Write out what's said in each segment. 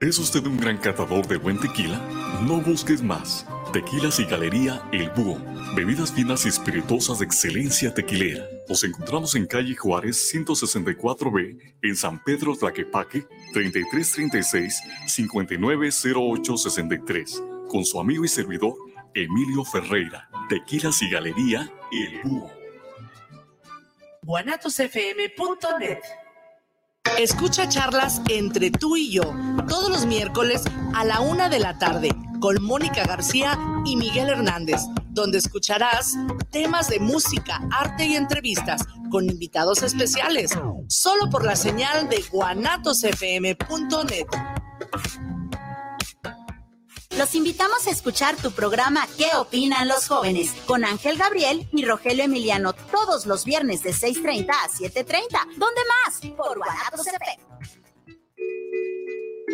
¿Es usted un gran catador de buen tequila? No busques más. Tequilas y Galería El Búho. Bebidas finas y espirituosas de excelencia tequilera. Nos encontramos en calle Juárez 164B, en San Pedro Tlaquepaque, 3336-590863, con su amigo y servidor Emilio Ferreira. Tequilas y Galería El Búho. guanatosfm.net Escucha charlas entre tú y yo todos los miércoles a la una de la tarde con Mónica García y Miguel Hernández, donde escucharás temas de música, arte y entrevistas con invitados especiales, solo por la señal de guanatosfm.net. Los invitamos a escuchar tu programa ¿Qué opinan los jóvenes? con Ángel Gabriel y Rogelio Emiliano todos los viernes de 6.30 a 7.30. ¿Dónde más? Por Guanatos.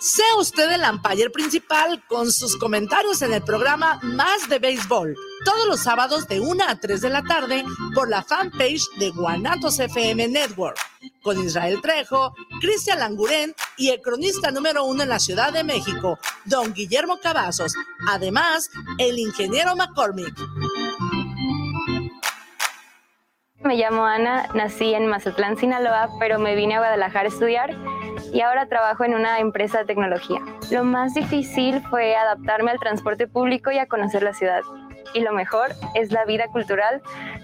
Sea usted el umpire principal con sus comentarios en el programa Más de Béisbol, todos los sábados de 1 a 3 de la tarde por la fanpage de Guanatos FM Network, con Israel Trejo, Cristian Langurén y el cronista número uno en la Ciudad de México, don Guillermo Cavazos, además el ingeniero McCormick. Me llamo Ana, nací en Mazatlán, Sinaloa, pero me vine a Guadalajara a estudiar y ahora trabajo en una empresa de tecnología. Lo más difícil fue adaptarme al transporte público y a conocer la ciudad. Y lo mejor es la vida cultural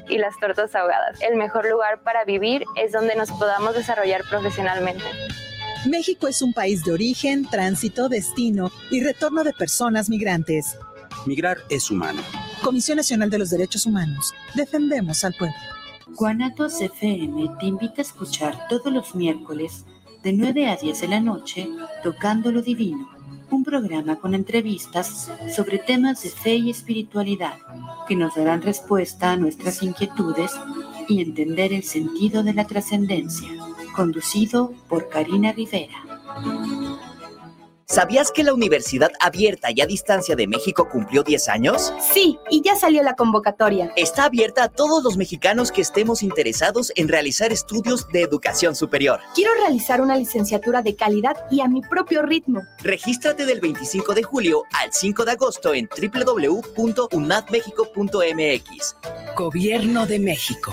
y las tortas ahogadas. El mejor lugar para vivir es donde nos podamos desarrollar profesionalmente. México es un país de origen, tránsito, destino y retorno de personas migrantes. Migrar es humano. Comisión Nacional de los Derechos Humanos. Defendemos al pueblo. Guanatos FM te invita a escuchar todos los miércoles de 9 a 10 de la noche Tocando lo Divino, un programa con entrevistas sobre temas de fe y espiritualidad que nos darán respuesta a nuestras inquietudes y entender el sentido de la trascendencia, conducido por Karina Rivera. ¿Sabías que la Universidad Abierta y a Distancia de México cumplió 10 años? Sí, y ya salió la convocatoria. Está abierta a todos los mexicanos que estemos interesados en realizar estudios de educación superior. Quiero realizar una licenciatura de calidad y a mi propio ritmo. Regístrate del 25 de julio al 5 de agosto en www.unadmexico.mx. Gobierno de México.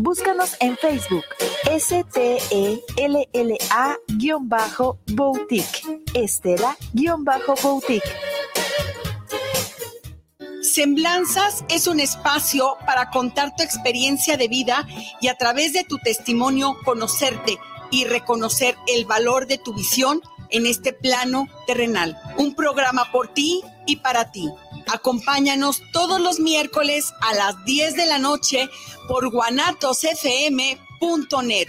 Búscanos en Facebook. S-T-E-L-L-A-Boutique. Estela-Boutique. Semblanzas es un espacio para contar tu experiencia de vida y a través de tu testimonio conocerte y reconocer el valor de tu visión en este plano terrenal. Un programa por ti y para ti. Acompáñanos todos los miércoles a las 10 de la noche por guanatosfm.net.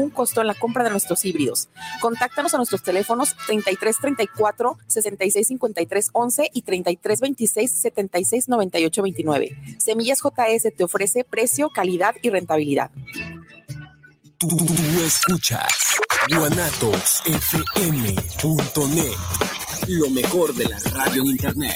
ningún costo en la compra de nuestros híbridos. Contáctanos a nuestros teléfonos 3334 6653 11 y 3326 76 98 29. Semillas JS te ofrece precio, calidad y rentabilidad. Tú, escuchas guanatosfm.net, lo mejor de la radio en internet.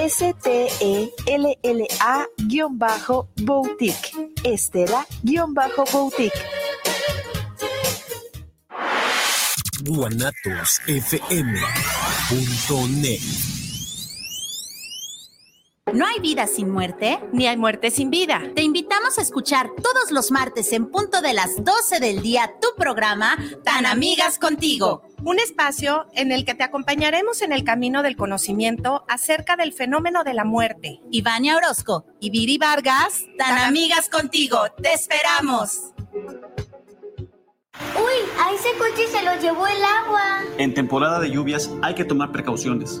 S-T-E-L-L-A-Boutique. Estela-Boutique. guanatosfm.net ¿No hay vida sin muerte? Ni hay muerte sin vida. Te invitamos a escuchar todos los martes en punto de las 12 del día tu programa Tan Amigas Contigo. Un espacio en el que te acompañaremos en el camino del conocimiento acerca del fenómeno de la muerte. Ivania Orozco y Viri Vargas, Tan, Amigas Contigo. Te esperamos. Uy, a ese coche se lo llevó el agua. En temporada de lluvias hay que tomar precauciones.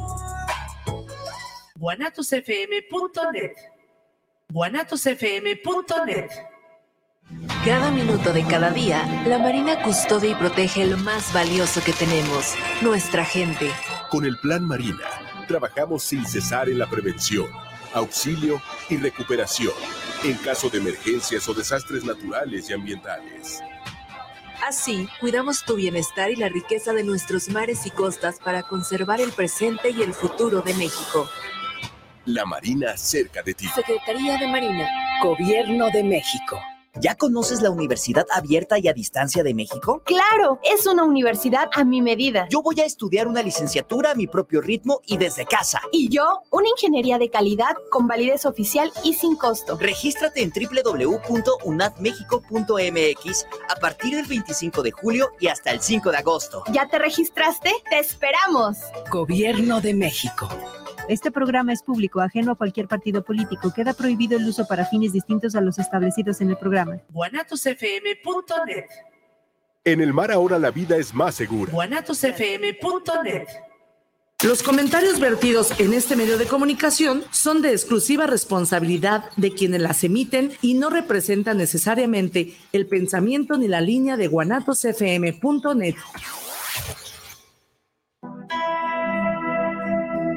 guanatosfm.net. guanatosfm.net. Cada minuto de cada día, la Marina custodia y protege lo más valioso que tenemos, nuestra gente. Con el Plan Marina, trabajamos sin cesar en la prevención, auxilio y recuperación en caso de emergencias o desastres naturales y ambientales. Así, cuidamos tu bienestar y la riqueza de nuestros mares y costas para conservar el presente y el futuro de México. La Marina cerca de ti. Secretaría de Marina, Gobierno de México. ¿Ya conoces la Universidad Abierta y a Distancia de México? Claro, es una universidad a mi medida. Yo voy a estudiar una licenciatura a mi propio ritmo y desde casa. Y yo, una ingeniería de calidad con validez oficial y sin costo. Regístrate en www.unadmexico.mx a partir del 25 de julio y hasta el 5 de agosto. ¿Ya te registraste? ¡Te esperamos! Gobierno de México. Este programa es público, ajeno a cualquier partido político. Queda prohibido el uso para fines distintos a los establecidos en el programa. guanatosfm.net. En el mar ahora la vida es más segura. guanatosfm.net. Los comentarios vertidos en este medio de comunicación son de exclusiva responsabilidad de quienes las emiten y no representan necesariamente el pensamiento ni la línea de guanatosfm.net.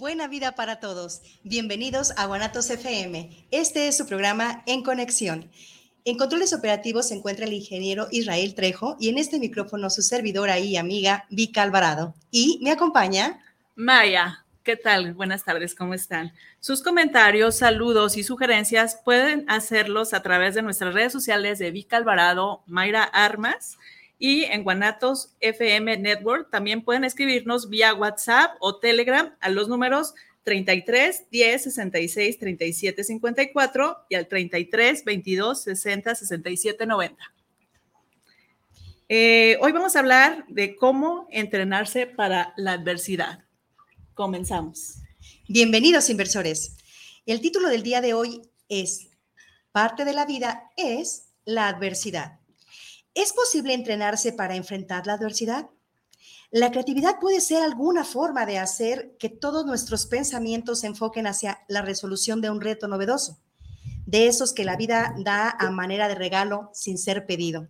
Buena vida para todos. Bienvenidos a Guanatos FM. Este es su programa En Conexión. En controles operativos se encuentra el ingeniero Israel Trejo y en este micrófono su servidora y amiga Vika Alvarado. Y me acompaña Maya, ¿qué tal? Buenas tardes, ¿cómo están? Sus comentarios, saludos y sugerencias pueden hacerlos a través de nuestras redes sociales de Vica Alvarado, Mayra Armas y en Guanatos FM Network. También pueden escribirnos vía WhatsApp o Telegram a los números 33 10 66 37 54 y al 33 22 60 67 90. hoy vamos a hablar de cómo entrenarse para la adversidad. Comenzamos. Bienvenidos inversores. El título del día de hoy es Parte de la vida es la adversidad. ¿Es posible entrenarse para enfrentar la adversidad? La creatividad puede ser alguna forma de hacer que todos nuestros pensamientos se enfoquen hacia la resolución de un reto novedoso, de esos que la vida da a manera de regalo sin ser pedido.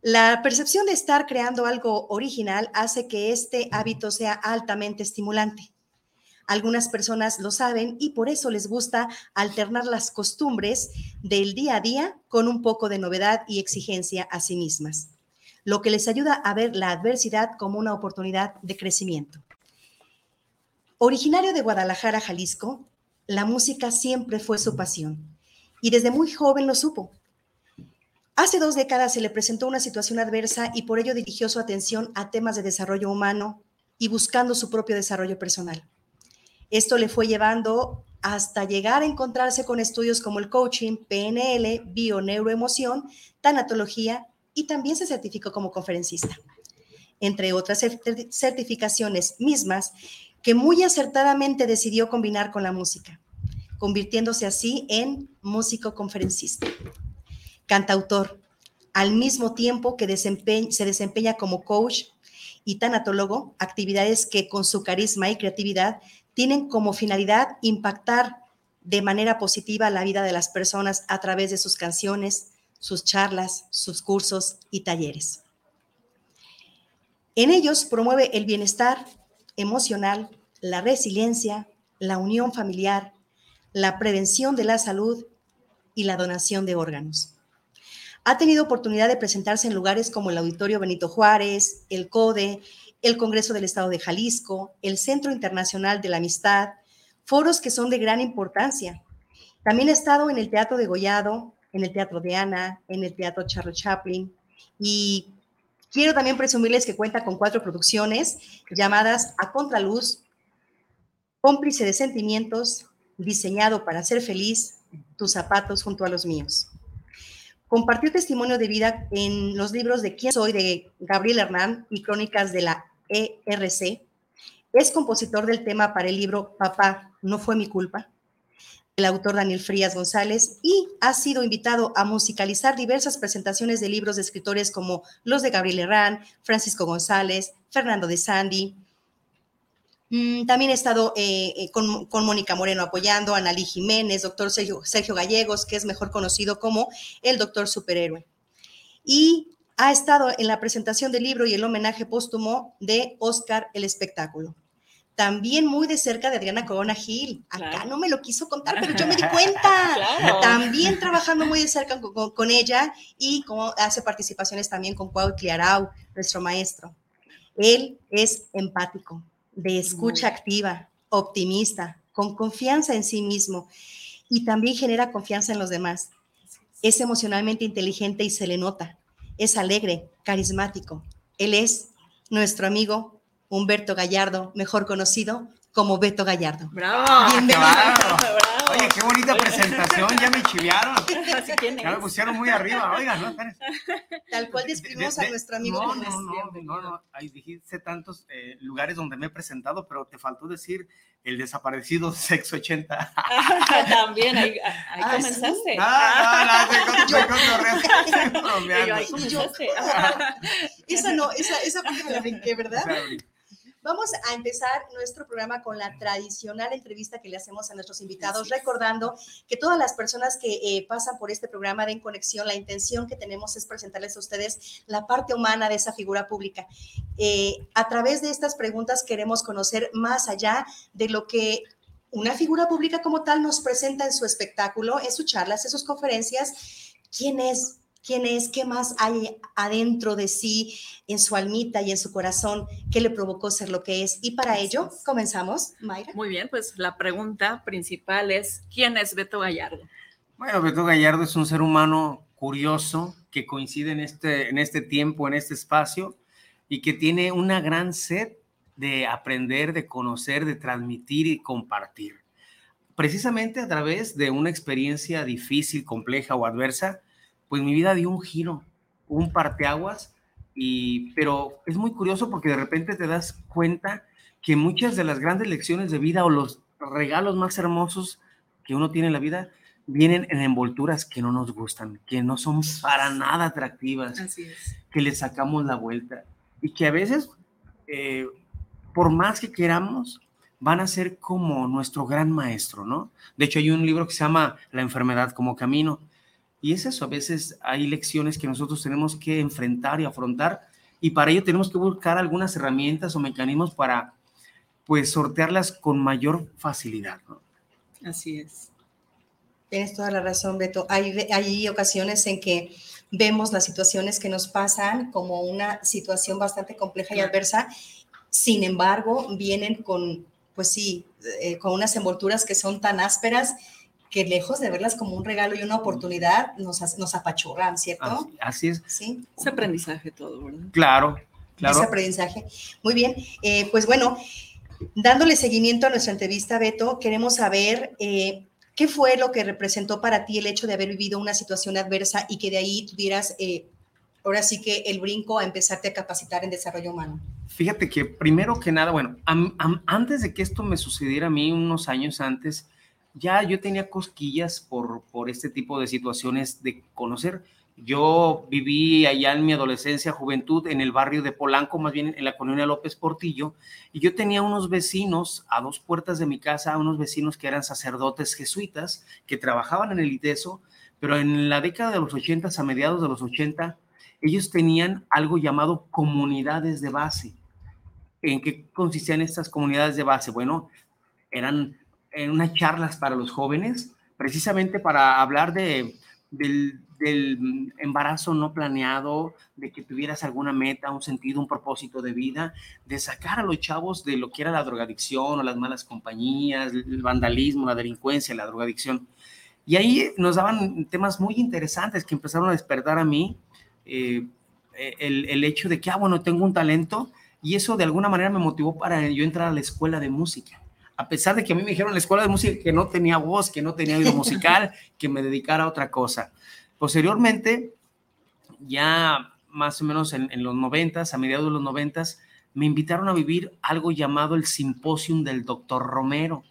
La percepción de estar creando algo original hace que este hábito sea altamente estimulante. Algunas personas lo saben y por eso les gusta alternar las costumbres del día a día con un poco de novedad y exigencia a sí mismas, lo que les ayuda a ver la adversidad como una oportunidad de crecimiento. Originario de Guadalajara, Jalisco, la música siempre fue su pasión y desde muy joven lo supo. Hace dos décadas se le presentó una situación adversa y por ello dirigió su atención a temas de desarrollo humano y buscando su propio desarrollo personal. Esto le fue llevando hasta llegar a encontrarse con estudios como el coaching, PNL, bioneuroemoción, tanatología y también se certificó como conferencista, entre otras certificaciones mismas que muy acertadamente decidió combinar con la música, convirtiéndose así en músico conferencista, cantautor, al mismo tiempo que se desempeña como coach y tanatólogo, actividades que con su carisma y creatividad tienen como finalidad impactar de manera positiva la vida de las personas a través de sus canciones, sus charlas, sus cursos y talleres. En ellos promueve el bienestar emocional, la resiliencia, la unión familiar, la prevención de la salud y la donación de órganos. Ha tenido oportunidad de presentarse en lugares como el Auditorio Benito Juárez, el CODE el Congreso del Estado de Jalisco, el Centro Internacional de la Amistad, foros que son de gran importancia. También he estado en el Teatro de Gollado, en el Teatro de Ana, en el Teatro Charles Chaplin y quiero también presumirles que cuenta con cuatro producciones llamadas A Contraluz, Cómplice de Sentimientos, Diseñado para ser feliz, Tus zapatos junto a los míos. Compartió testimonio de vida en los libros de Quién soy de Gabriel Hernán y Crónicas de la ERC. Es compositor del tema para el libro Papá, no fue mi culpa, el autor Daniel Frías González, y ha sido invitado a musicalizar diversas presentaciones de libros de escritores como los de Gabriel Herrán, Francisco González, Fernando de Sandy, también he estado eh, eh, con, Mónica Moreno apoyando, Analí Jiménez, doctor Sergio, Sergio, Gallegos, que es mejor conocido como el doctor superhéroe. Y ha estado en la presentación del libro y el homenaje póstumo de Oscar el espectáculo. También muy de cerca de Adriana Corona Gil. Acá no me lo quiso contar, pero yo me di cuenta. También trabajando muy de cerca con, ella y como hace participaciones también con Cuau Cliarau, nuestro maestro. Él es empático, de escucha activa, optimista, con confianza en sí mismo y también genera confianza en los demás. Es emocionalmente inteligente y se le nota. Es alegre, carismático. Él es nuestro amigo Humberto Gallardo, mejor conocido como Beto Gallardo. ¡Bravo! Bienvenido. Oye, qué bonita presentación, ya me chiviaron. Ya me pusieron muy arriba, oigan, ¿no? Tal cual describimos a nuestro amigo. No, no, no, no, no, Ahí dijiste tantos eh, lugares donde me he presentado, pero te faltó decir el desaparecido Sexo 80. También, ahí, ahí ah, comenzaste. Ah, no, no, no, ahí comenzaste. Esa no, esa, esa parte me la brinqué, ¿verdad? Vamos a empezar nuestro programa con la tradicional entrevista que le hacemos a nuestros invitados, recordando que todas las personas que eh, pasan por este programa de En Conexión, la intención que tenemos es presentarles a ustedes la parte humana de esa figura pública. Eh, a través de estas preguntas queremos conocer más allá de lo que una figura pública como tal nos presenta en su espectáculo, en sus charlas, en sus conferencias, quién es, quién es, qué más hay adentro de sí, en su almita y en su corazón, qué le provocó ser lo que es. Y para ello, comenzamos, Mayra. Muy bien, pues la pregunta principal es, ¿quién es Beto Gallardo? Bueno, Beto Gallardo es un ser humano curioso que coincide en este, en este tiempo, en este espacio, y que tiene una gran sed de aprender, de conocer, de transmitir y compartir. Precisamente a través de una experiencia difícil, compleja o adversa, pues mi vida dio un giro, un parteaguas, y, pero es muy curioso porque de repente te das cuenta que muchas de las grandes lecciones de vida o los regalos más hermosos que uno tiene en la vida vienen en envolturas que no nos gustan, que no son para nada atractivas, que le sacamos la vuelta y que a veces, eh, por más que queramos, van a ser como nuestro gran maestro, ¿no? De hecho, hay un libro que se llama La enfermedad como camino y es eso, a veces hay lecciones que nosotros tenemos que enfrentar y afrontar y para ello tenemos que buscar algunas herramientas o mecanismos para pues sortearlas con mayor facilidad. Así es. Tienes toda la razón, Beto. Hay, hay ocasiones en que vemos las situaciones que nos pasan como una situación bastante compleja y adversa. Sin embargo, vienen con, pues sí, eh, con unas envolturas que son tan ásperas que lejos de verlas como un regalo y una oportunidad, nos, nos apachurran, ¿cierto? Así, es. Sí. Es aprendizaje todo, ¿verdad? Claro, claro. Es aprendizaje. Muy bien, eh, pues bueno, dándole seguimiento a nuestra entrevista, Beto, queremos saber eh, qué fue lo que representó para ti el hecho de haber vivido una situación adversa y que de ahí tuvieras, eh, ahora sí que el brinco a empezarte a capacitar en desarrollo humano. Fíjate que primero que nada, bueno, antes de que esto me sucediera a mí, unos años antes, ya yo tenía cosquillas por, por este tipo de situaciones de conocer. Yo viví allá en mi adolescencia, juventud, en el barrio de Polanco, más bien en la colonia López Portillo, y yo tenía unos vecinos a dos puertas de mi casa, unos vecinos que eran sacerdotes jesuitas, que trabajaban en el ITESO, pero en la década de los 80, a mediados de los 80, ellos tenían algo llamado comunidades de base. ¿En qué consistían estas comunidades de base? Bueno, eran en unas charlas para los jóvenes, precisamente para hablar de, del, embarazo no planeado, de que tuvieras alguna meta, un sentido, un propósito de vida, de sacar a los chavos de lo que era la drogadicción o las malas compañías, el vandalismo, la delincuencia, la drogadicción. Y ahí nos daban temas muy interesantes que empezaron a despertar a mí eh, el, el hecho de que, ah, bueno, tengo un talento y eso de alguna manera me motivó para yo entrar a la escuela de música a pesar de que a mí me dijeron en la escuela de música que no tenía voz, que no tenía oído musical, que me dedicara a otra cosa. Posteriormente, ya más o menos en, los noventas, a mediados de los noventas, me invitaron a vivir algo llamado el Simposium del Doctor Romero.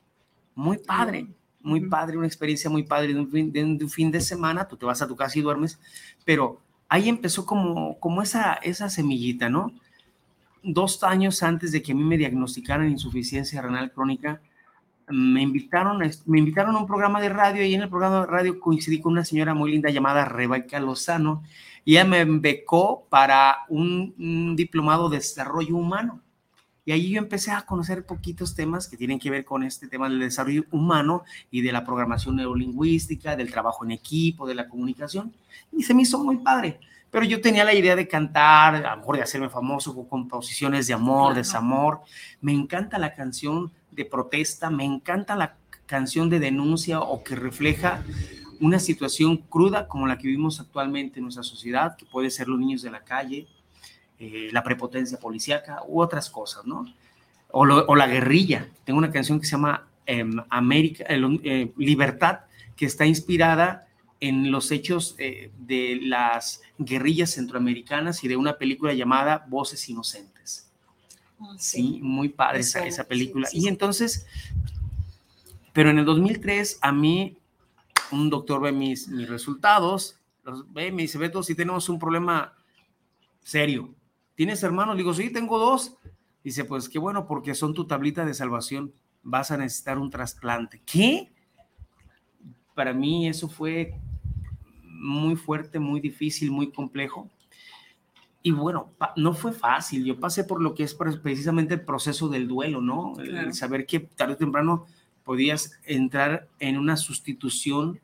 Muy padre, muy padre, una experiencia muy padre de un, fin, de un, fin, de semana, tú te vas a tu casa y duermes, pero ahí empezó como, como esa, esa semillita, ¿no? Dos años antes de que a mí me diagnosticaran insuficiencia renal crónica, me invitaron, me invitaron a un programa de radio y en el programa de radio coincidí con una señora muy linda llamada Rebeca Lozano y ella me becó para un, diplomado de desarrollo humano. Y ahí yo empecé a conocer poquitos temas que tienen que ver con este tema del desarrollo humano y de la programación neurolingüística, del trabajo en equipo, de la comunicación. Y se me hizo muy padre pero yo tenía la idea de cantar, a lo mejor de hacerme famoso con composiciones de amor, desamor. Me encanta la canción de protesta, me encanta la canción de denuncia o que refleja una situación cruda como la que vivimos actualmente en nuestra sociedad, que puede ser los niños de la calle, eh, la prepotencia policíaca u otras cosas, ¿no? O, la guerrilla. Tengo una canción que se llama em, América, eh, Libertad, que está inspirada en los hechos eh, de las guerrillas centroamericanas y de una película llamada Voces Inocentes. Ah, sí. muy padre esa, esa, película. y entonces, pero en el 2003 a mí un doctor ve mis, mis resultados, los ve, me dice, Beto, si tenemos un problema serio. ¿Tienes hermanos? Le digo, sí, tengo dos. Dice, pues qué bueno, porque son tu tablita de salvación. Vas a necesitar un trasplante. ¿Qué? para mí eso fue muy fuerte, muy difícil, muy complejo. Y bueno, no fue fácil. Yo pasé por lo que es precisamente el proceso del duelo, ¿no? El saber que tarde o temprano podías entrar en una sustitución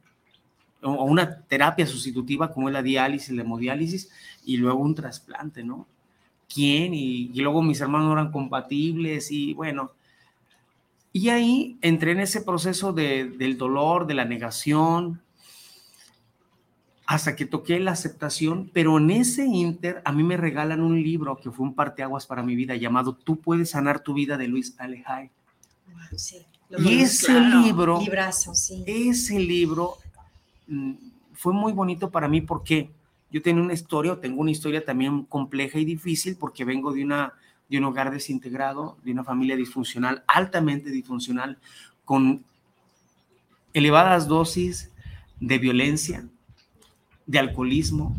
o una terapia sustitutiva como es la diálisis, la hemodiálisis, y luego un trasplante, ¿no? ¿Quién? Y, y luego mis hermanos no eran compatibles y bueno. Y ahí entré en ese proceso de, del dolor, de la negación, hasta que toqué la aceptación, pero en ese inter a mí me regalan un libro que fue un parteaguas para mi vida llamado Tú puedes sanar tu vida de Luis Alejay. Sí, y ese libro, Librazo, sí. ese libro mm, fue muy bonito para mí porque yo tenía una historia, o tengo una historia también compleja y difícil porque vengo de, una, de un hogar desintegrado, de una familia disfuncional, altamente disfuncional, con elevadas dosis de violencia, de alcoholismo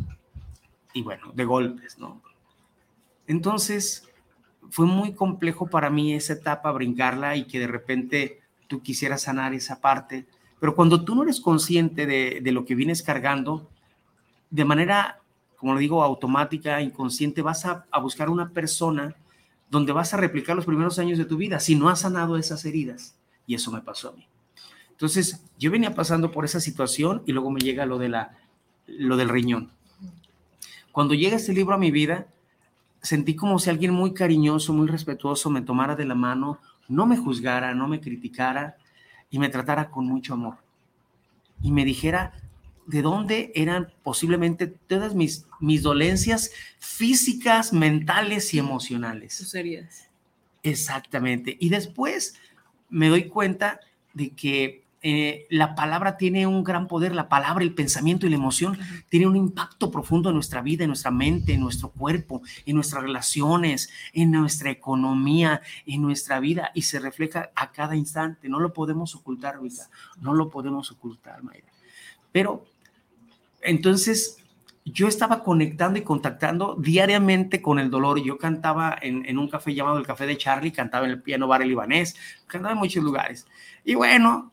y bueno, de golpes, ¿no? Entonces, fue muy complejo para mí esa etapa, brincarla y que de repente tú quisieras sanar esa parte, pero cuando tú no eres consciente de, de lo que vienes cargando, de manera, como lo digo, automática, inconsciente, vas a, a buscar una persona donde vas a replicar los primeros años de tu vida si no has sanado esas heridas. Y eso me pasó a mí. Entonces, yo venía pasando por esa situación y luego me llega lo de la lo del riñón. Cuando llega este libro a mi vida, sentí como si alguien muy cariñoso, muy respetuoso me tomara de la mano, no me juzgara, no me criticara y me tratara con mucho amor. Y me dijera de dónde eran posiblemente todas mis, mis dolencias físicas, mentales y emocionales. Sus heridas. Exactamente. Y después me doy cuenta de que eh, la palabra tiene un gran poder, la palabra, el pensamiento y la emoción tiene un impacto profundo en nuestra vida, en nuestra mente, en nuestro cuerpo, en nuestras relaciones, en nuestra economía, en nuestra vida y se refleja a cada instante. No lo podemos ocultar, Rita, no lo podemos ocultar, Mayra. Pero entonces yo estaba conectando y contactando diariamente con el dolor. Yo cantaba en, en, un café llamado el Café de Charlie, cantaba en el piano bar el libanés, cantaba en muchos lugares. Y bueno,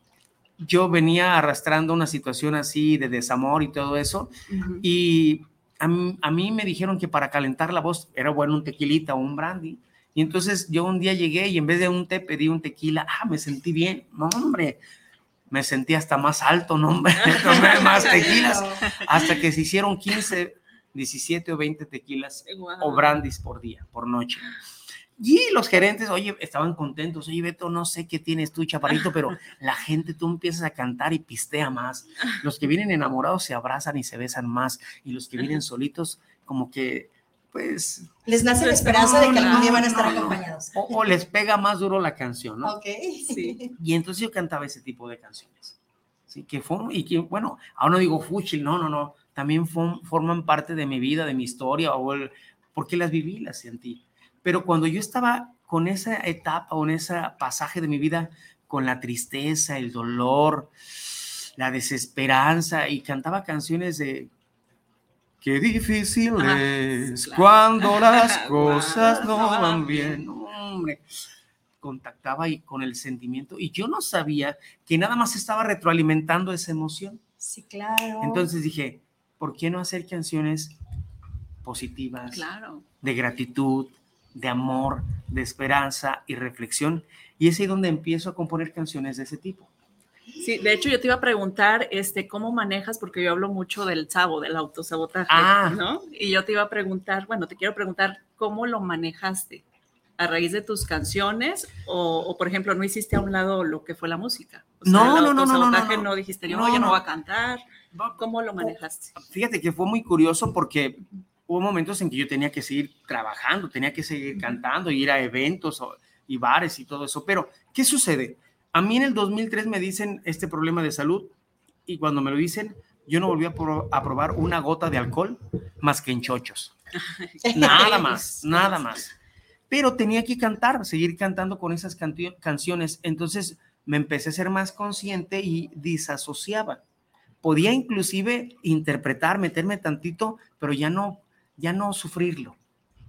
yo venía arrastrando una situación así de desamor y todo eso. Uh -huh. Y a mí, a mí, me dijeron que para calentar la voz era bueno un tequilita o un brandy. Y entonces yo un día llegué y en vez de un té pedí un tequila. Ah, me sentí bien. No, hombre, me sentí hasta más alto, no, hombre. Tomé más tequilas. Hasta que se hicieron 15, 17 o 20 tequilas wow. o brandis por día, por noche. Y los gerentes, oye, estaban contentos. Oye, Beto, no sé qué tienes tú, chaparrito, pero la gente, tú empiezas a cantar y pistea más. Los que vienen enamorados se abrazan y se besan más. Y los que vienen solitos, como que, pues... Les nace la esperanza de que algún día van a estar acompañados. O, o, les pega más duro la canción, ¿no? Ok, sí. Y entonces yo cantaba ese tipo de canciones. Sí, que fue, y que, bueno, ahora no digo fúchil, no, no, no. También forman parte de mi vida, de mi historia, o el, porque las viví, las sentí. Pero cuando yo estaba con esa etapa o en ese pasaje de mi vida, con la tristeza, el dolor, la desesperanza, y cantaba canciones de Qué difícil es claro. cuando las cosas no van bien. Hombre, contactaba ahí con el sentimiento y yo no sabía que nada más estaba retroalimentando esa emoción. Sí, claro. Entonces dije, ¿por qué no hacer canciones positivas, claro. de gratitud, de amor, de esperanza y reflexión. Y es ahí donde empiezo a componer canciones de ese tipo. Sí, de hecho yo te iba a preguntar, este, ¿cómo manejas? Porque yo hablo mucho del sabo, del autosabotaje, ah. ¿no? Y yo te iba a preguntar, bueno, te quiero preguntar, ¿cómo lo manejaste? ¿A raíz de tus canciones? O, o por ejemplo, ¿no hiciste a un lado lo que fue la música? O sea, no, el no, no, no, no, no, no. dijiste, yo no, ya no voy a cantar. ¿Cómo lo manejaste? Fíjate que fue muy curioso porque hubo momentos en que yo tenía que seguir trabajando, tenía que seguir cantando, ir a eventos y bares y todo eso. Pero, ¿qué sucede? A mí en el 2003 me dicen este problema de salud y cuando me lo dicen, yo no volví a, pro a probar una gota de alcohol más que en chochos. nada más, nada más. Pero tenía que cantar, seguir cantando con esas can canciones. Entonces me empecé a ser más consciente y disasociaba. Podía inclusive interpretar, meterme tantito, pero ya no ya no sufrirlo.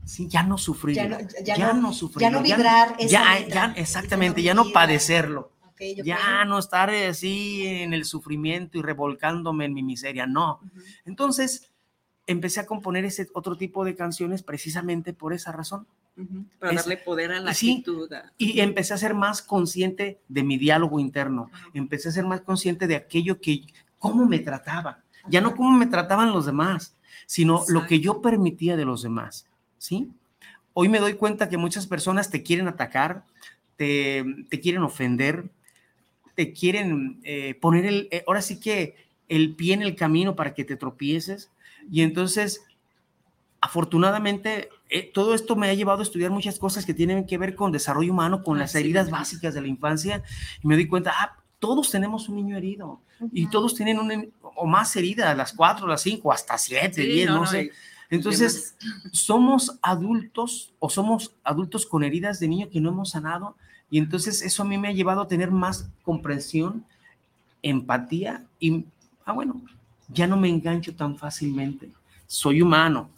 Sí, ya no sufrirlo. Ya no, ya ya no, no sufrirlo. Ya no vibrar. Ya, ya, ya, exactamente, ya no, padecerlo. Okay. Ya no estar así en el sufrimiento y revolcándome en mi miseria. No. Uh -huh. Entonces, empecé a componer ese otro tipo de canciones precisamente por esa razón. Uh -huh. Para es, darle poder a la sí, actitud. Y empecé a ser más consciente de mi diálogo interno. Uh -huh. Empecé a ser más consciente de aquello que cómo me trataba, ya no cómo me trataban los demás, sino lo que yo permitía de los demás, ¿sí? Hoy me doy cuenta que muchas personas te quieren atacar, te, te quieren ofender, te quieren eh, poner el, eh, ahora sí que el pie en el camino para que te tropieces. Y entonces, afortunadamente, eh, todo esto me ha llevado a estudiar muchas cosas que tienen que ver con desarrollo humano, con las heridas básicas de la infancia. Y me doy cuenta, ah, todos tenemos un niño herido y todos tienen una o más heridas, las cuatro, las cinco, hasta siete, diez, no, sé. Entonces, somos adultos o somos adultos con heridas de niño que no hemos sanado y entonces eso a mí me ha llevado a tener más comprensión, empatía y, ah, bueno, ya no me engancho tan fácilmente. Soy humano,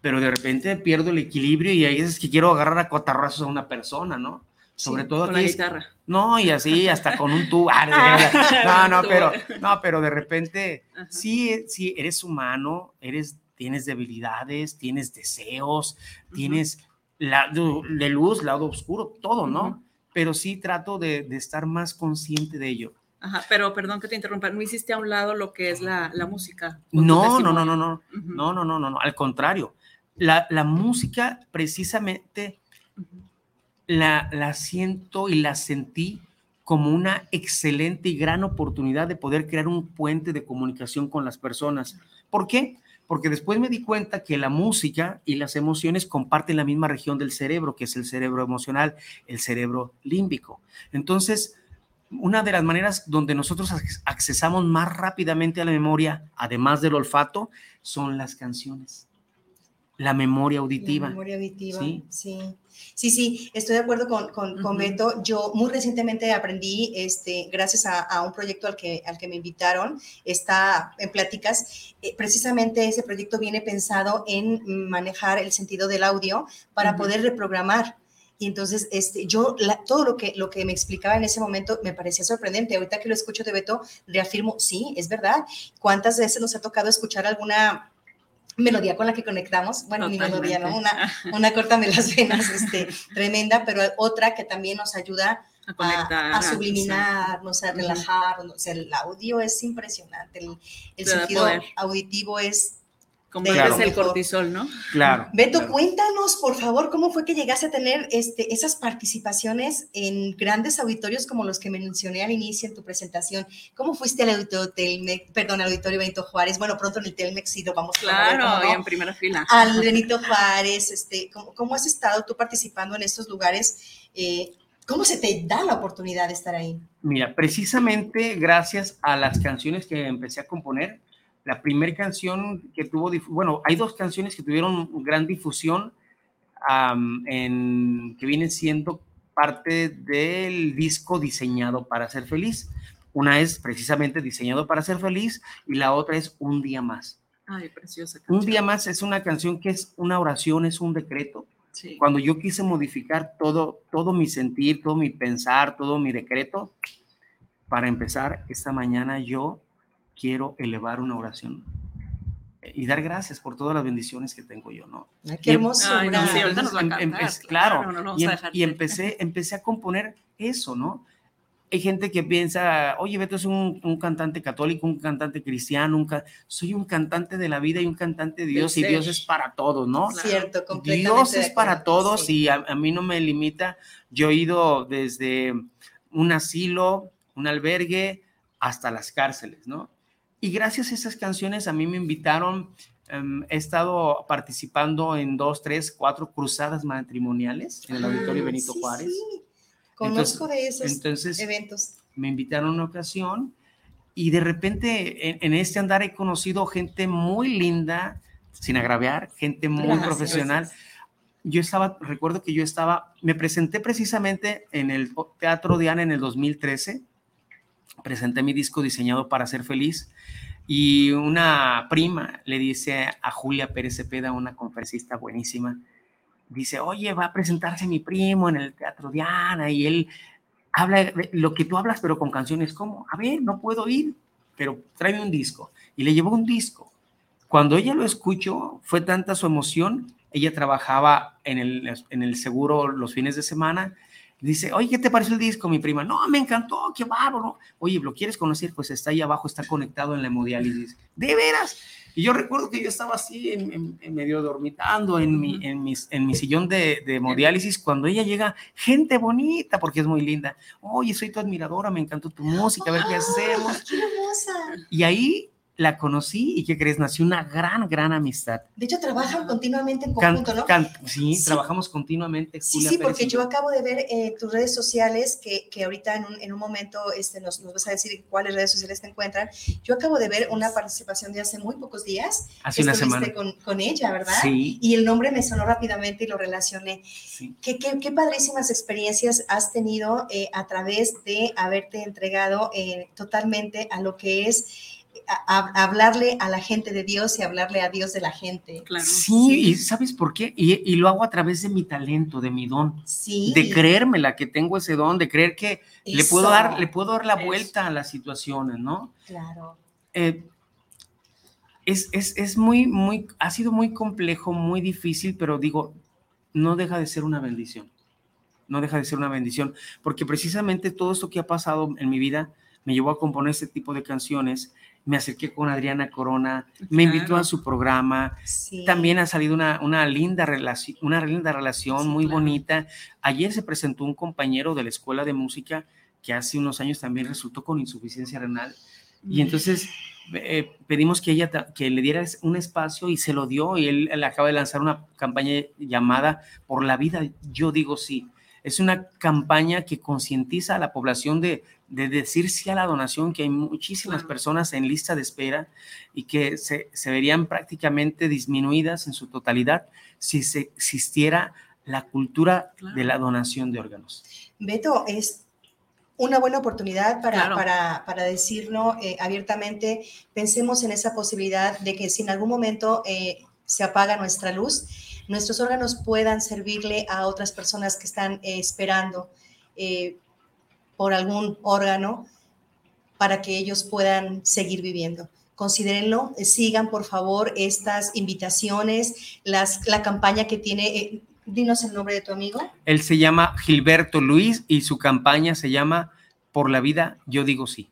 pero de repente pierdo el equilibrio y hay veces que quiero agarrar a cotarrazos a una persona, ¿no? Sobre todo con la guitarra. No, y así hasta con un tubo. Ah, no, no, pero no, pero de repente sí, sí eres humano, eres tienes debilidades, tienes deseos, tienes la, de luz, lado oscuro, todo, ¿no? Pero sí trato de, de, estar más consciente de ello. Ajá, pero perdón que te interrumpa, ¿no hiciste a un lado lo que es la, la música? No, no, no, no, no, uh -huh. no, no, no, no, no, al contrario. La, la música precisamente la, la siento y la sentí como una excelente y gran oportunidad de poder crear un puente de comunicación con las personas. ¿Por qué? Porque después me di cuenta que la música y las emociones comparten la misma región del cerebro, que es el cerebro emocional, el cerebro límbico. Entonces, una de las maneras donde nosotros accesamos más rápidamente a la memoria, además del olfato, son las canciones. La memoria auditiva. La memoria auditiva, sí. sí. Sí, sí, estoy de acuerdo con, con, con uh -huh. Beto. Yo muy recientemente aprendí, este, gracias a, a, un proyecto al que, al que me invitaron, está en pláticas, eh, precisamente ese proyecto viene pensado en manejar el sentido del audio para uh -huh. poder reprogramar. Y entonces, este, yo, la, todo lo que, lo que me explicaba en ese momento me parecía sorprendente. Ahorita que lo escucho de Beto, reafirmo, sí, es verdad. ¿Cuántas veces nos ha tocado escuchar alguna melodía con la que conectamos, bueno, ni melodía, ¿no? Una, una cortame las venas, este, tremenda, pero otra que también nos ayuda a, conectar, a, a subliminarnos, a relajarnos. O sea, el audio es impresionante, el, el sentido poder. auditivo es como claro. el cortisol, ¿no? Claro. Beto, claro. cuéntanos, por favor, cómo fue que llegaste a tener este, esas participaciones en grandes auditorios como los que mencioné al inicio en tu presentación. ¿Cómo fuiste al auditorio Telmex, perdón, al auditorio Benito Juárez? Bueno, pronto en el Telmex sí lo vamos claro, a ver. Claro, en primera fila. Al Benito Juárez, este, ¿cómo, ¿cómo, has estado tú participando en estos lugares? Eh, ¿Cómo se te da la oportunidad de estar ahí? Mira, precisamente gracias a las canciones que empecé a componer, la primera canción que tuvo, bueno, hay dos canciones que tuvieron gran difusión, um, en, que vienen siendo parte del disco diseñado para ser feliz. Una es precisamente diseñado para ser feliz y la otra es Un día más. Ay, preciosa canción. Un día más es una canción que es una oración, es un decreto. Sí. Cuando yo quise modificar todo, todo mi sentir, todo mi pensar, todo mi decreto, para empezar, esta mañana yo quiero elevar una oración y dar gracias por todas las bendiciones que tengo yo, ¿no? Ay, qué hermoso. Ay, no, sí, ahorita nos va a cantar, em, empecé, claro, claro no, no y, em, y, empecé, empecé a componer eso, ¿no? Hay gente que piensa, oye, Beto es un, un cantante católico, un cantante cristiano, un ca soy un cantante de la vida y un cantante de Dios, y Dios es para todos, ¿no? Cierto, completamente. Dios es para todos sí. y a, a mí no me limita. Yo he ido desde un asilo, un albergue, hasta las cárceles, ¿no? Y gracias a esas canciones a mí me invitaron, um, he estado participando en dos, tres, cuatro cruzadas matrimoniales en el Auditorio ah, Benito sí, Juárez. Sí. Conozco entonces, de esos entonces, eventos. Me invitaron una ocasión y de repente en, en, este andar he conocido gente muy linda, sin agraviar, gente muy gracias, profesional. Gracias. Yo estaba, recuerdo que yo estaba, me presenté precisamente en el Teatro Diana en el 2013 presenté mi disco diseñado para ser feliz y una prima le dice a Julia Pérez Cepeda, una conferencista buenísima, dice, oye, va a presentarse mi primo en el Teatro Diana y él habla de lo que tú hablas, pero con canciones como, a ver, no puedo ir, pero tráeme un disco. Y le llevó un disco. Cuando ella lo escuchó, fue tanta su emoción ella trabajaba en el, en el seguro los fines de semana. Dice, oye, ¿qué te pareció el disco, mi prima? No, me encantó, qué bárbaro. Oye, ¿lo quieres conocer? Pues está ahí abajo, está conectado en la hemodiálisis. ¿De veras? Y yo recuerdo que yo estaba así, en, medio dormitando en mi, en, mis, en mi sillón de, de, hemodiálisis, cuando ella llega, gente bonita, porque es muy linda. Oye, soy tu admiradora, me encantó tu música, a ver qué hacemos. ¡Qué hermosa! Y ahí la conocí y ¿qué crees? Nació una gran, gran amistad. De hecho, trabajan continuamente en conjunto, ¿no? sí, trabajamos continuamente. Sí, sí, porque yo acabo de ver eh, tus redes sociales, que, que ahorita en un, en un momento este, nos, nos, vas a decir cuáles redes sociales te encuentran. Yo acabo de ver una participación de hace muy pocos días. Hace una semana. Con, con, ella, ¿verdad? Sí. Y el nombre me sonó rápidamente y lo relacioné. Sí. ¿Qué, qué, qué padrísimas experiencias has tenido eh, a través de haberte entregado eh, totalmente a lo que es a, hablarle a la gente de Dios y hablarle a Dios de la gente. Claro. Sí, y ¿sabes por qué? Y, y, lo hago a través de mi talento, de mi don. Sí. De creérmela que tengo ese don, de creer que le puedo, dar, le puedo dar la vuelta a las situaciones, ¿no? Claro. Eh, es, es, es, muy, muy, ha sido muy complejo, muy difícil, pero digo, no deja de ser una bendición. No deja de ser una bendición, porque precisamente todo esto que ha pasado en mi vida me llevó a componer este tipo de canciones me acerqué con Adriana Corona, me invitó a su programa, sí. también ha salido una, una linda relación, una linda relación sí, muy claro. bonita. Ayer se presentó un compañero de la escuela de música que hace unos años también resultó con insuficiencia renal y entonces eh, pedimos que ella que le diera un espacio y se lo dio y él, él acaba de lanzar una campaña llamada Por la vida, yo digo sí. Es una campaña que concientiza a la población de, de, decir sí a la donación, que hay muchísimas personas en lista de espera y que se, se verían prácticamente disminuidas en su totalidad si se existiera la cultura de la donación de órganos. Beto, es una buena oportunidad para, Claro. para, para decirlo eh, abiertamente. Pensemos en esa posibilidad de que si en algún momento eh, se apaga nuestra luz, nuestros órganos puedan servirle a otras personas que están eh, esperando eh, por algún órgano para que ellos puedan seguir viviendo. Considérenlo, eh, sigan por favor estas invitaciones, las, la campaña que tiene, eh, dinos el nombre de tu amigo. Él se llama Gilberto Luis y su campaña se llama Por la vida, yo digo sí.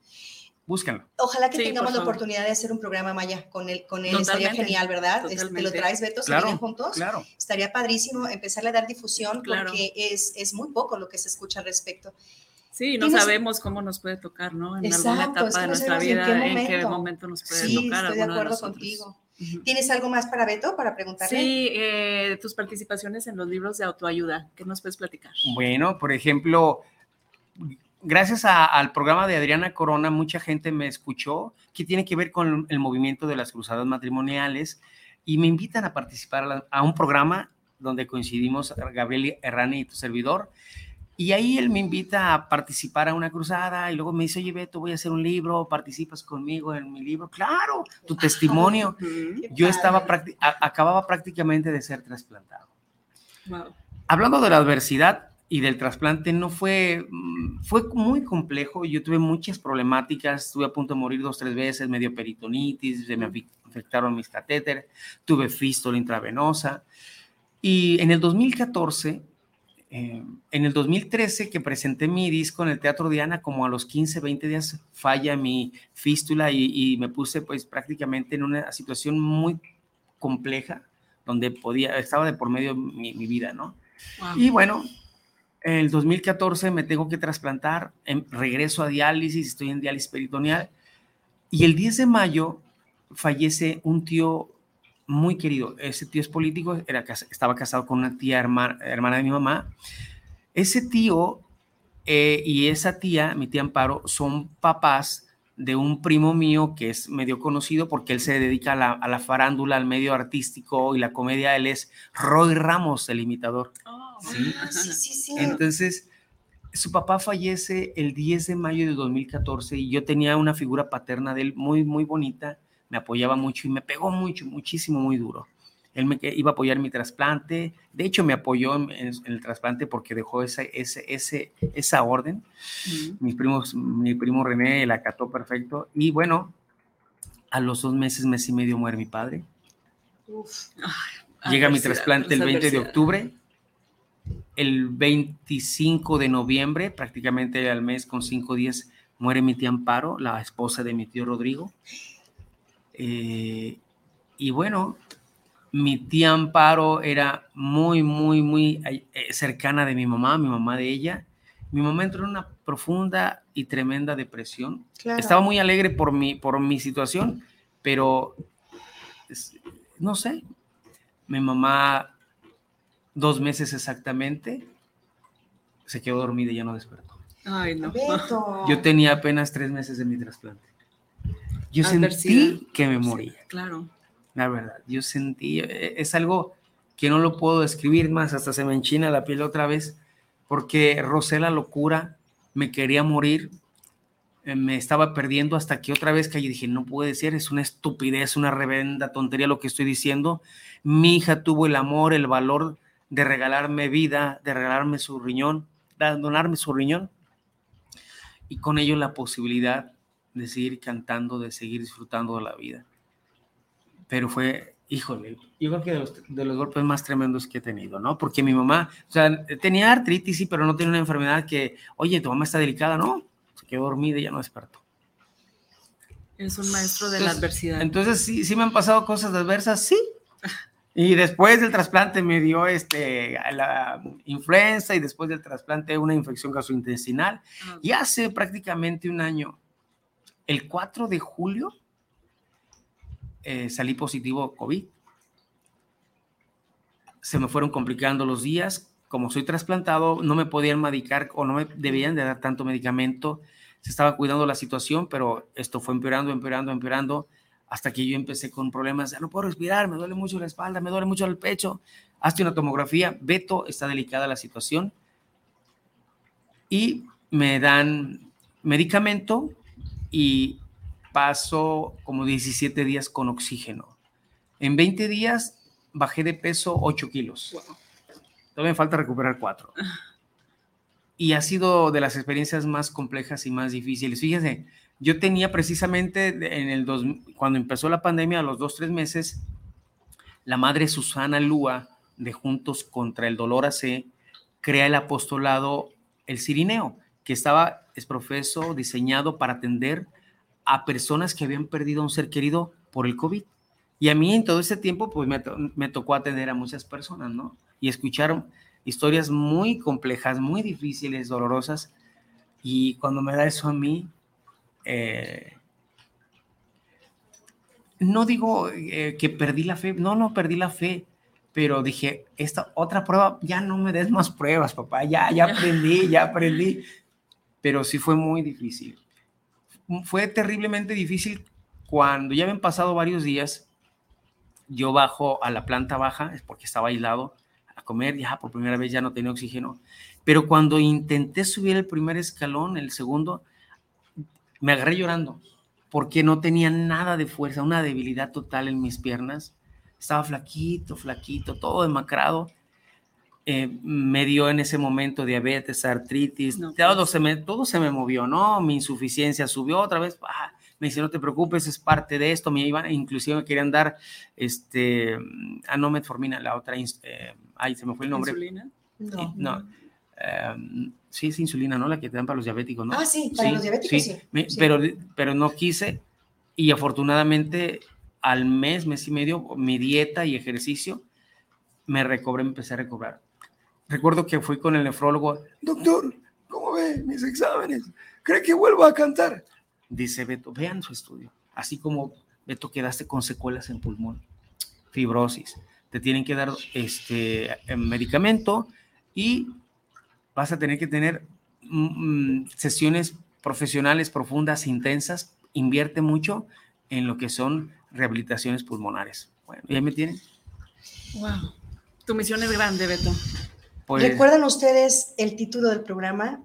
Búsquenlo. Ojalá que Sí, tengamos la oportunidad de hacer un programa Maya con él. Con él estaría Totalmente, genial, ¿verdad? Este, ¿Te lo totalmente. traes, Beto? ¿Se Claro, vienen juntos? claro. Estaría padrísimo empezarle a dar difusión Claro. porque es, es muy poco lo que se escucha al respecto. Sí, no Tienes- sabemos cómo nos puede tocar, ¿no? En Exacto, alguna es etapa que de nuestra vida, en qué en qué momento. nos puede Sí, tocar. estoy de de acuerdo nosotros. contigo. ¿Tienes algo más para Beto, para preguntarle? Sí, eh, tus participaciones en los libros de autoayuda, ¿qué nos puedes platicar? Bueno, por ejemplo, gracias a- al programa de Adriana Corona, mucha gente me escuchó que tiene que ver con el movimiento de las cruzadas matrimoniales y me invitan a participar a, la- a un programa donde coincidimos Gabriel Herrani y tu servidor. Y ahí él me invita a participar a una cruzada y luego me dice, oye Beto, voy a hacer un libro, participas conmigo en mi libro. Claro, tu testimonio. Yo estaba acababa prácticamente de ser trasplantado. Wow. Hablando de la adversidad y del trasplante, no fue, mm, fue muy complejo. Yo tuve muchas problemáticas, estuve a punto de morir dos, tres veces, me dio peritonitis, se me afectaron mis catéteres, tuve fístula intravenosa. Y en el 2014, eh, en el 2013 que presenté mi disco en el Teatro Diana, como a los 15, 20 días falla mi fístula y, y me puse pues prácticamente en una situación muy compleja donde podía, estaba de por medio mi, mi vida, ¿no? Wow. Y bueno, en el 2014 me tengo que trasplantar, em, regreso a diálisis, estoy en diálisis peritoneal y el 10 de mayo fallece un tío muy querido. Ese tío es político, era, estaba casado con una tía hermana, hermana de mi mamá. Ese tío eh, y esa tía, mi tía Amparo, son papás de un primo mío que es medio conocido porque él se dedica a la, a la farándula, al medio artístico y la comedia. Él es Roy Ramos, el imitador. ¿sí? Ah, sí, sí, sí. Entonces, su papá fallece el 10 de mayo de 2014 y yo tenía una figura paterna de él muy, muy bonita, me apoyaba mucho y me pegó mucho, muchísimo, muy duro. Él me iba a apoyar mi trasplante, de hecho me apoyó en, el trasplante porque dejó ese, ese, ese, esa orden. Mis primos, mi primo René la acató perfecto y bueno, a los dos meses, mes y medio muere mi padre. Uf. Llega mi trasplante el las 20 de octubre. El 25 de noviembre, prácticamente al mes con cinco días, muere mi tía Amparo, la esposa de mi tío Rodrigo. Eh, y bueno, mi tía Amparo era muy, muy, muy eh, cercana de mi mamá, mi mamá de ella. Mi mamá entró en una profunda y tremenda depresión. Claro. Estaba muy alegre por mi, por mi situación, pero no sé, mi mamá, dos meses exactamente, se quedó dormida y ya no despertó. Ay, no. Beto. Yo tenía apenas tres meses de mi trasplante. Yo sentí que me moría, Claro. la verdad. Yo sentí, eh, es algo que no lo puedo describir más, hasta se me enchina la piel otra vez, porque rocé la locura, me quería morir, eh, me estaba perdiendo hasta que otra vez caí y dije, no puede ser, es una estupidez, una revenda tontería lo que estoy diciendo. Mi hija tuvo el amor, el valor de regalarme vida, de regalarme su riñón, de donarme su riñón y con ello la posibilidad de seguir cantando, de seguir disfrutando de la vida. Pero fue, híjole, yo creo que de los, de los golpes más tremendos que he tenido, ¿no? Porque mi mamá, o sea, tenía artritis, sí, pero no tenía una enfermedad que, oye, tu mamá está delicada, ¿no? Se quedó dormida y ya no despertó. Es un maestro de la Entonces- adversidad. Entonces, sí, sí me han pasado cosas adversas, sí. Y después del trasplante me dio este, la influenza y después del trasplante una infección gastrointestinal. Y hace prácticamente un año, el 4 de julio, eh, salí positivo COVID. Se me fueron complicando los días. Como soy trasplantado, no me podían medicar o no me debían de dar tanto medicamento. Se estaba cuidando la situación, pero esto fue empeorando, empeorando, empeorando, hasta que yo empecé con problemas. No puedo respirar, me duele mucho la espalda, me duele mucho el pecho. Hazte una tomografía. Beto, está delicada la situación. Y me dan medicamento y paso como 17 días con oxígeno. En 20 días bajé de peso 8 kilos. Todavía me falta recuperar 4. Y ha sido de las experiencias más complejas y más difíciles. Fíjense, yo tenía precisamente en el dos, cuando empezó la pandemia, a los 2, 3 meses, la madre Susana Lúa de Juntos contra el Dolor AC crea el apostolado El Cirineo, que estaba, es profeso, diseñado para atender a personas que habían perdido a un ser querido por el COVID. Y a mí en todo ese tiempo, pues me, me tocó atender a muchas personas, ¿no? Y escuchar historias muy complejas, muy difíciles, dolorosas. Y cuando me da eso a mí, eh, no digo eh, que perdí la fe, no, no perdí la fe, pero dije, esta otra prueba, ya no me des más pruebas, papá, ya, ya aprendí, ya aprendí. Pero sí fue muy difícil. Fue terriblemente difícil cuando ya habían pasado varios días, yo bajo a la planta baja, es porque estaba aislado, a comer, ya por primera vez ya no tenía oxígeno, pero cuando intenté subir el primer escalón, el segundo, me agarré llorando, porque no tenía nada de fuerza, una debilidad total en mis piernas, estaba flaquito, flaquito, todo demacrado. Eh, me dio en ese momento diabetes, artritis, todo, se me, todo se me movió, ¿no? Mi insuficiencia subió otra vez. ah, me dice, no te preocupes, es parte de esto. Me iban, inclusive me querían dar, este, ah, no metformina, la otra, eh, ay, se me fue el nombre. ¿Insulina? No. No. eh, sí, es insulina, ¿no? La que te dan para los diabéticos, ¿no? Ah, sí, para los diabéticos, sí, Me- sí. Pero, pero no quise y afortunadamente al mes, mes y medio, mi dieta y ejercicio, me recobré, empecé a recobrar. Recuerdo que fui con el nefrólogo, doctor, ¿cómo ve mis exámenes? ¿Cree que vuelvo a cantar? Dice Beto, vean su estudio. Así como Beto quedaste con secuelas en pulmón, fibrosis. Te tienen que dar este eh, medicamento y vas a tener que tener mm, mm, sesiones profesionales profundas, intensas. Invierte mucho en lo que son rehabilitaciones pulmonares. Bueno, ya me tienen. Wow. Tu misión es grande, Beto. Pues, ¿Recuerdan ustedes el título del programa?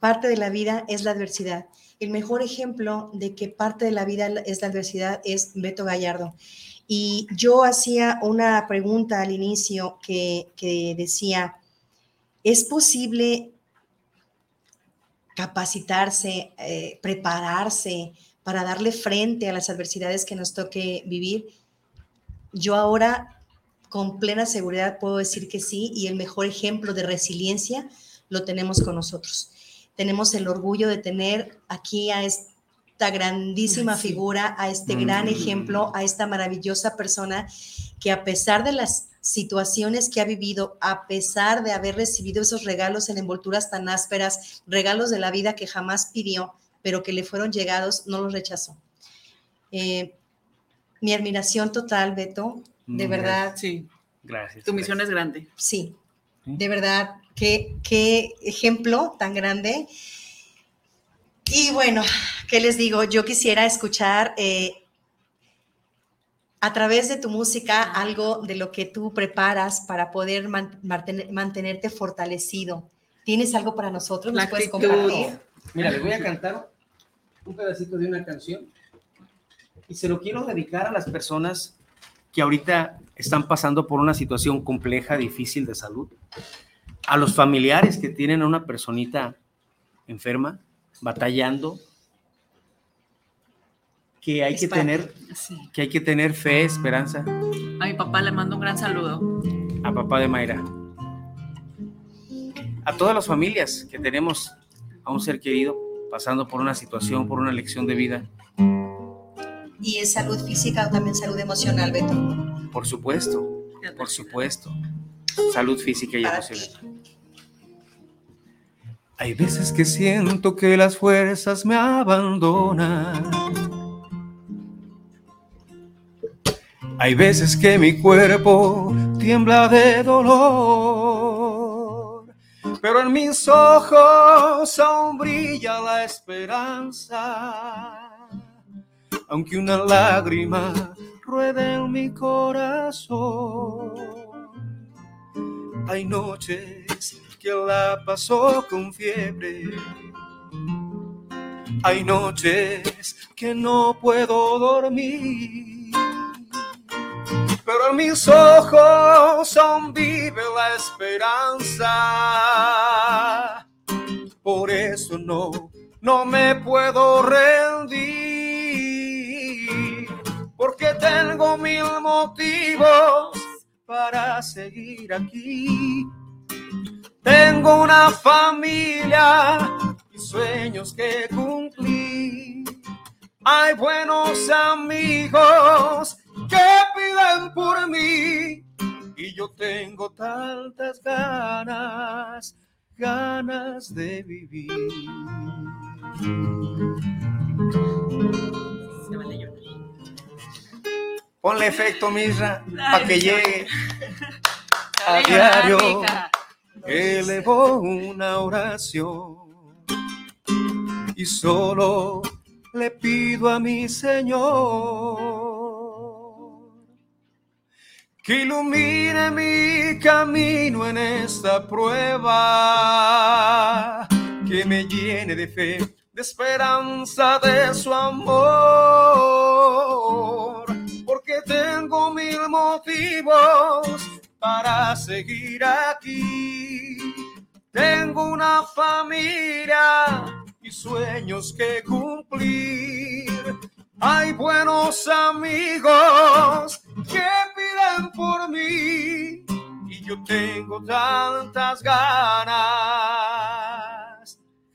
Parte de la vida es la adversidad. El mejor ejemplo de que parte de la vida es la adversidad es Beto Gallardo. Y yo hacía una pregunta al inicio que, que decía, ¿es posible capacitarse, eh, prepararse para darle frente a las adversidades que nos toque vivir? Yo ahora con plena seguridad puedo decir que sí y el mejor ejemplo de resiliencia lo tenemos con nosotros. Tenemos el orgullo de tener aquí a esta grandísima figura, a este gran ejemplo, a esta maravillosa persona que a pesar de las situaciones que ha vivido, a pesar de haber recibido esos regalos en envolturas tan ásperas, regalos de la vida que jamás pidió, pero que le fueron llegados, no los rechazó. Eh, mi admiración total, Beto, de Mm, verdad. Sí. Gracias. Tu misión es grande. Sí, de verdad, qué, qué ejemplo tan grande. Y bueno, ¿qué les digo? Yo quisiera escuchar eh, a través de tu música algo de lo que tú preparas para poder man- mantener- mantenerte fortalecido. ¿Tienes algo para nosotros? ¿Nos puedes compartir? Mira, les voy a cantar un pedacito de una canción y se lo quiero dedicar a las personas que ahorita están pasando por una situación compleja, difícil de salud, a los familiares que tienen a una personita enferma, batallando, que hay que tener, que hay que tener fe, esperanza. A mi papá le mando un gran saludo. a papá de Mayra, a todas las familias que tenemos a un ser querido pasando por una situación, por una lección de vida, ¿Y es salud física o también salud emocional, Beto? por supuesto, por supuesto, salud física y Para emocional. Hay veces que siento que las fuerzas me abandonan. Hay veces que mi cuerpo tiembla de dolor, pero en mis ojos aún brilla la esperanza, aunque una lágrima ruede en mi corazón. Hay noches que la pasó con fiebre. Hay noches que no puedo dormir. Pero en mis ojos aún vive la esperanza. Por eso no, no me puedo rendir. Porque tengo mil motivos para seguir aquí. Tengo una familia y sueños que cumplir. Hay buenos amigos que piden por mí y yo tengo tantas ganas, ganas de vivir. Ponle efecto, Misra, para que llegue. A diario. Elevo una oración y solo le pido a mi Señor que ilumine mi camino en esta prueba, que me llene de fe, de esperanza, de su amor, motivos para seguir aquí. Tengo una familia y sueños que cumplir. Hay buenos amigos que piden por mí y yo tengo tantas ganas,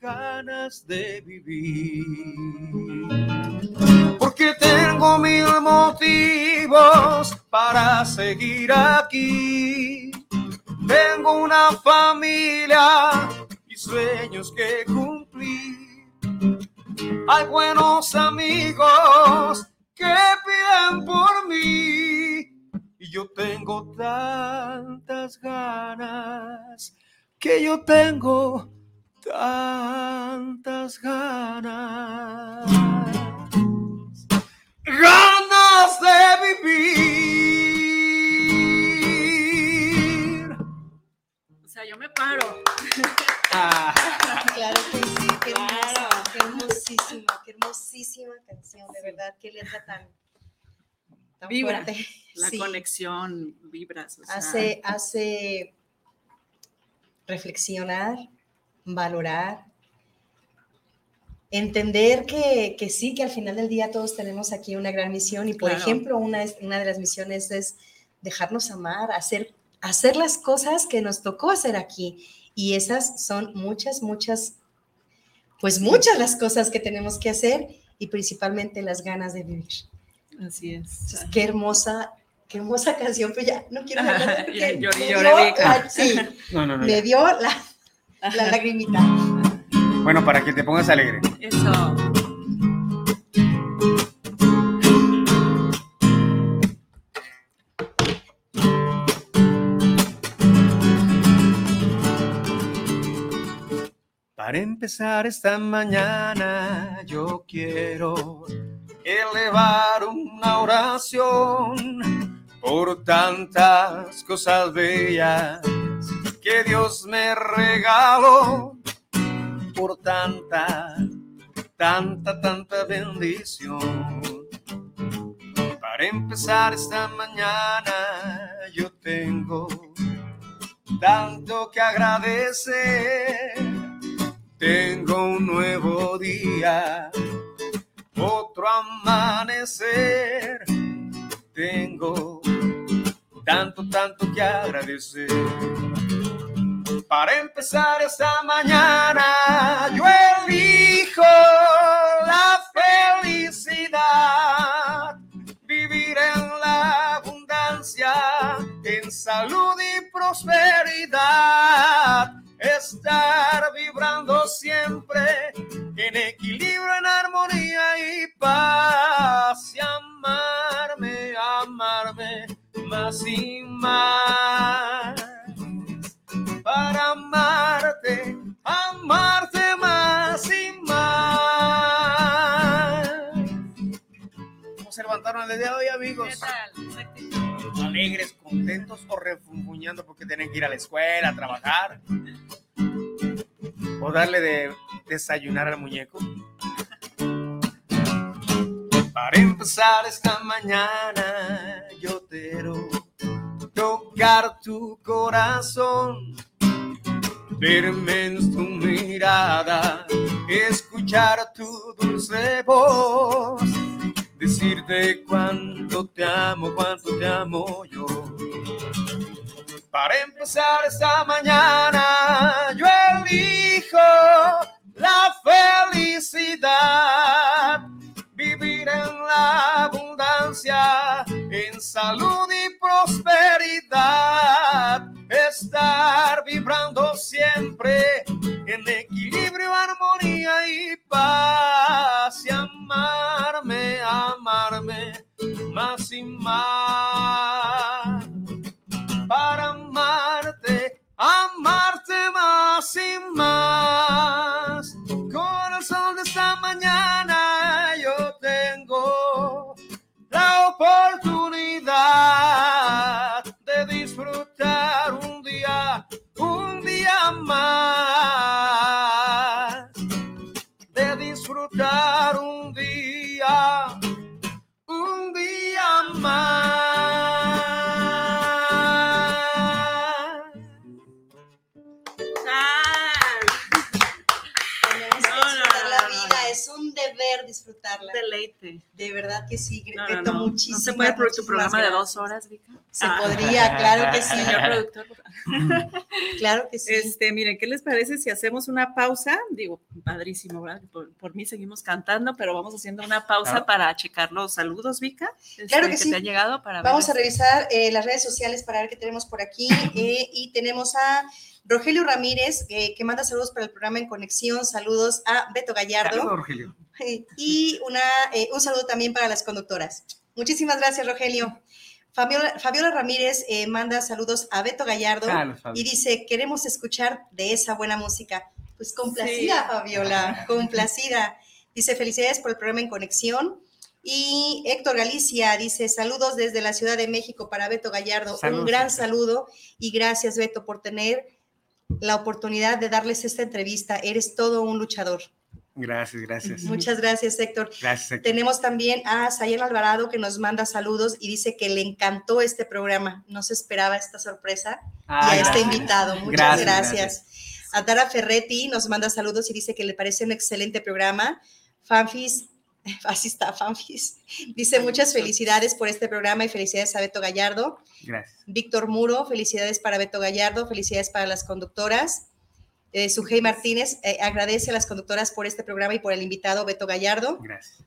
ganas de vivir. Porque tengo mil motivos para seguir aquí. Tengo una familia y sueños que cumplir. Hay buenos amigos que piden por mí y yo tengo tantas ganas que yo tengo tantas ganas ganas de vivir O sea, yo me paro. Claro que sí, qué hermosa, qué hermosísima, qué hermosísima canción, de verdad, qué letra tan, tan Vibra. fuerte. La Sí. conexión, vibras. o sea, hace, hace reflexionar, valorar, entender que, que sí, que al final del día todos tenemos aquí una gran misión y, por Claro. ejemplo, una, una de las misiones es dejarnos amar, hacer, hacer las cosas que nos tocó hacer aquí. Y esas son muchas, muchas, pues muchas las cosas que tenemos que hacer y principalmente las ganas de vivir. Así es. qué hermosa, qué hermosa canción, pero ya no quiero hablar porque Lloré, me lloré, dio la- sí, No, no, no. me ya. dio la, la lagrimita. Bueno, para que te pongas alegre. Para empezar esta mañana yo quiero elevar una oración por tantas cosas bellas que Dios me regaló, por tanta, tanta, tanta bendición. Para empezar esta mañana yo tengo tanto que agradecer. Tengo un nuevo día, otro amanecer. Tengo tanto, tanto que agradecer. Para empezar esta mañana, yo elijo salud y prosperidad, estar vibrando siempre en equilibrio, en armonía y paz, y amarme, amarme más y más para amarte, amarte más y más. ¿Cómo se levantaron el día de hoy, amigos? Alegres, contentos o refunfuñando porque tienen que ir a la escuela, a trabajar. O darle de desayunar al muñeco. Para empezar esta mañana, yo quiero tocar tu corazón, verme en tu mirada, escuchar tu dulce voz, decirte cuánto te amo, cuánto te amo yo. Para empezar esta mañana, yo elijo la felicidad, vivir en la abundancia, en salud y prosperidad, estar vibrando siempre en equilibrio, armonía y paz, y amarme, amarme más y más para amarte, amarte más y más. Corazón de disfrutarla. Deleite. De verdad que sí, No, no, no. muchísimas, ¿No se puede pro- tu programa de dos horas, Vika? Se Ah. podría, claro que sí. Señor productor. Claro que sí. Este, miren, ¿qué les parece si hacemos una pausa? Digo, padrísimo, ¿verdad? Por, por mí seguimos cantando, pero vamos haciendo una pausa Claro. para checar los saludos, Vika. este, Claro que sí. te han llegado para Vamos a verles. revisar eh, las redes sociales para ver qué tenemos por aquí. eh, y tenemos a Rogelio Ramírez, eh, que manda saludos para el programa En Conexión. Saludos a Beto Gallardo. Saludos, Rogelio. Y una, eh, un saludo también para las conductoras. Muchísimas gracias, Rogelio. Fabiola, Fabiola Ramírez eh, manda saludos a Beto Gallardo Fabi. y dice, queremos escuchar de esa buena música. Pues complacida, Sí. Fabiola, complacida. Dice, felicidades por el programa En Conexión. Y Héctor Galicia dice, saludos desde la Ciudad de México para Beto Gallardo. Un gran saludo y gracias, Beto, por tener la oportunidad de darles esta entrevista. Eres todo un luchador. Gracias, gracias. Muchas gracias, Héctor. Gracias, Héctor. Tenemos también a Sayen Alvarado que nos manda saludos y dice que le encantó este programa. No se esperaba esta sorpresa Ah, y a este gracias. invitado. Muchas Gracias, gracias. A Tara Ferretti nos manda saludos y dice que le parece un excelente programa. Fanfis Así está, Fanfis. Dice muchas felicidades por este programa y felicidades a Beto Gallardo. Gracias. Víctor Muro, felicidades para Beto Gallardo, felicidades para las conductoras. Eh, Sujei Martínez eh, agradece a las conductoras por este programa y por el invitado Beto Gallardo. Gracias.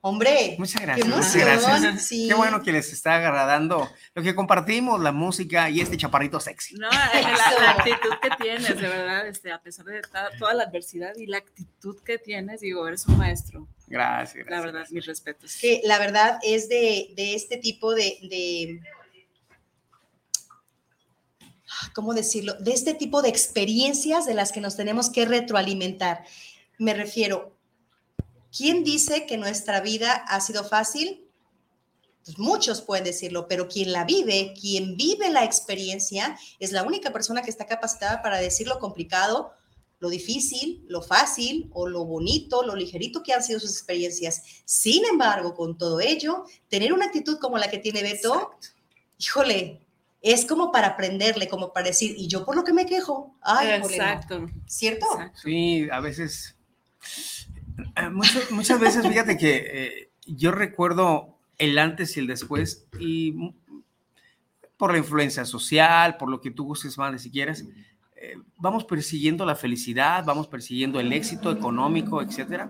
Hombre, Muchas gracias. qué muchas gracias. Sí. Qué bueno que les está agradando lo que compartimos, la música y este chaparrito sexy. No, la, la actitud que tienes, de verdad, este, a pesar de toda la adversidad y la actitud que tienes, digo, eres un maestro. Gracias. La verdad, mis respetos. que la verdad es de, de este tipo de, de- ¿cómo decirlo? De este tipo de experiencias de las que nos tenemos que retroalimentar. Me refiero, ¿quién dice que nuestra vida ha sido fácil? Pues muchos pueden decirlo, pero quien la vive, quien vive la experiencia, es la única persona que está capacitada para decir lo complicado, lo difícil, lo fácil o lo bonito, lo ligerito que han sido sus experiencias. Sin embargo, con todo ello, tener una actitud como la que tiene Beto, híjole, es como para aprenderle, como para decir, y yo por lo que me quejo, ay, híjole, no". Exacto. ¿cierto? Sí, a veces, eh, muchas, muchas veces, fíjate que eh, yo recuerdo el antes y el después y por la influencia social, por lo que tú gustes más si quieres, eh, vamos persiguiendo la felicidad, vamos persiguiendo el éxito económico, etcétera,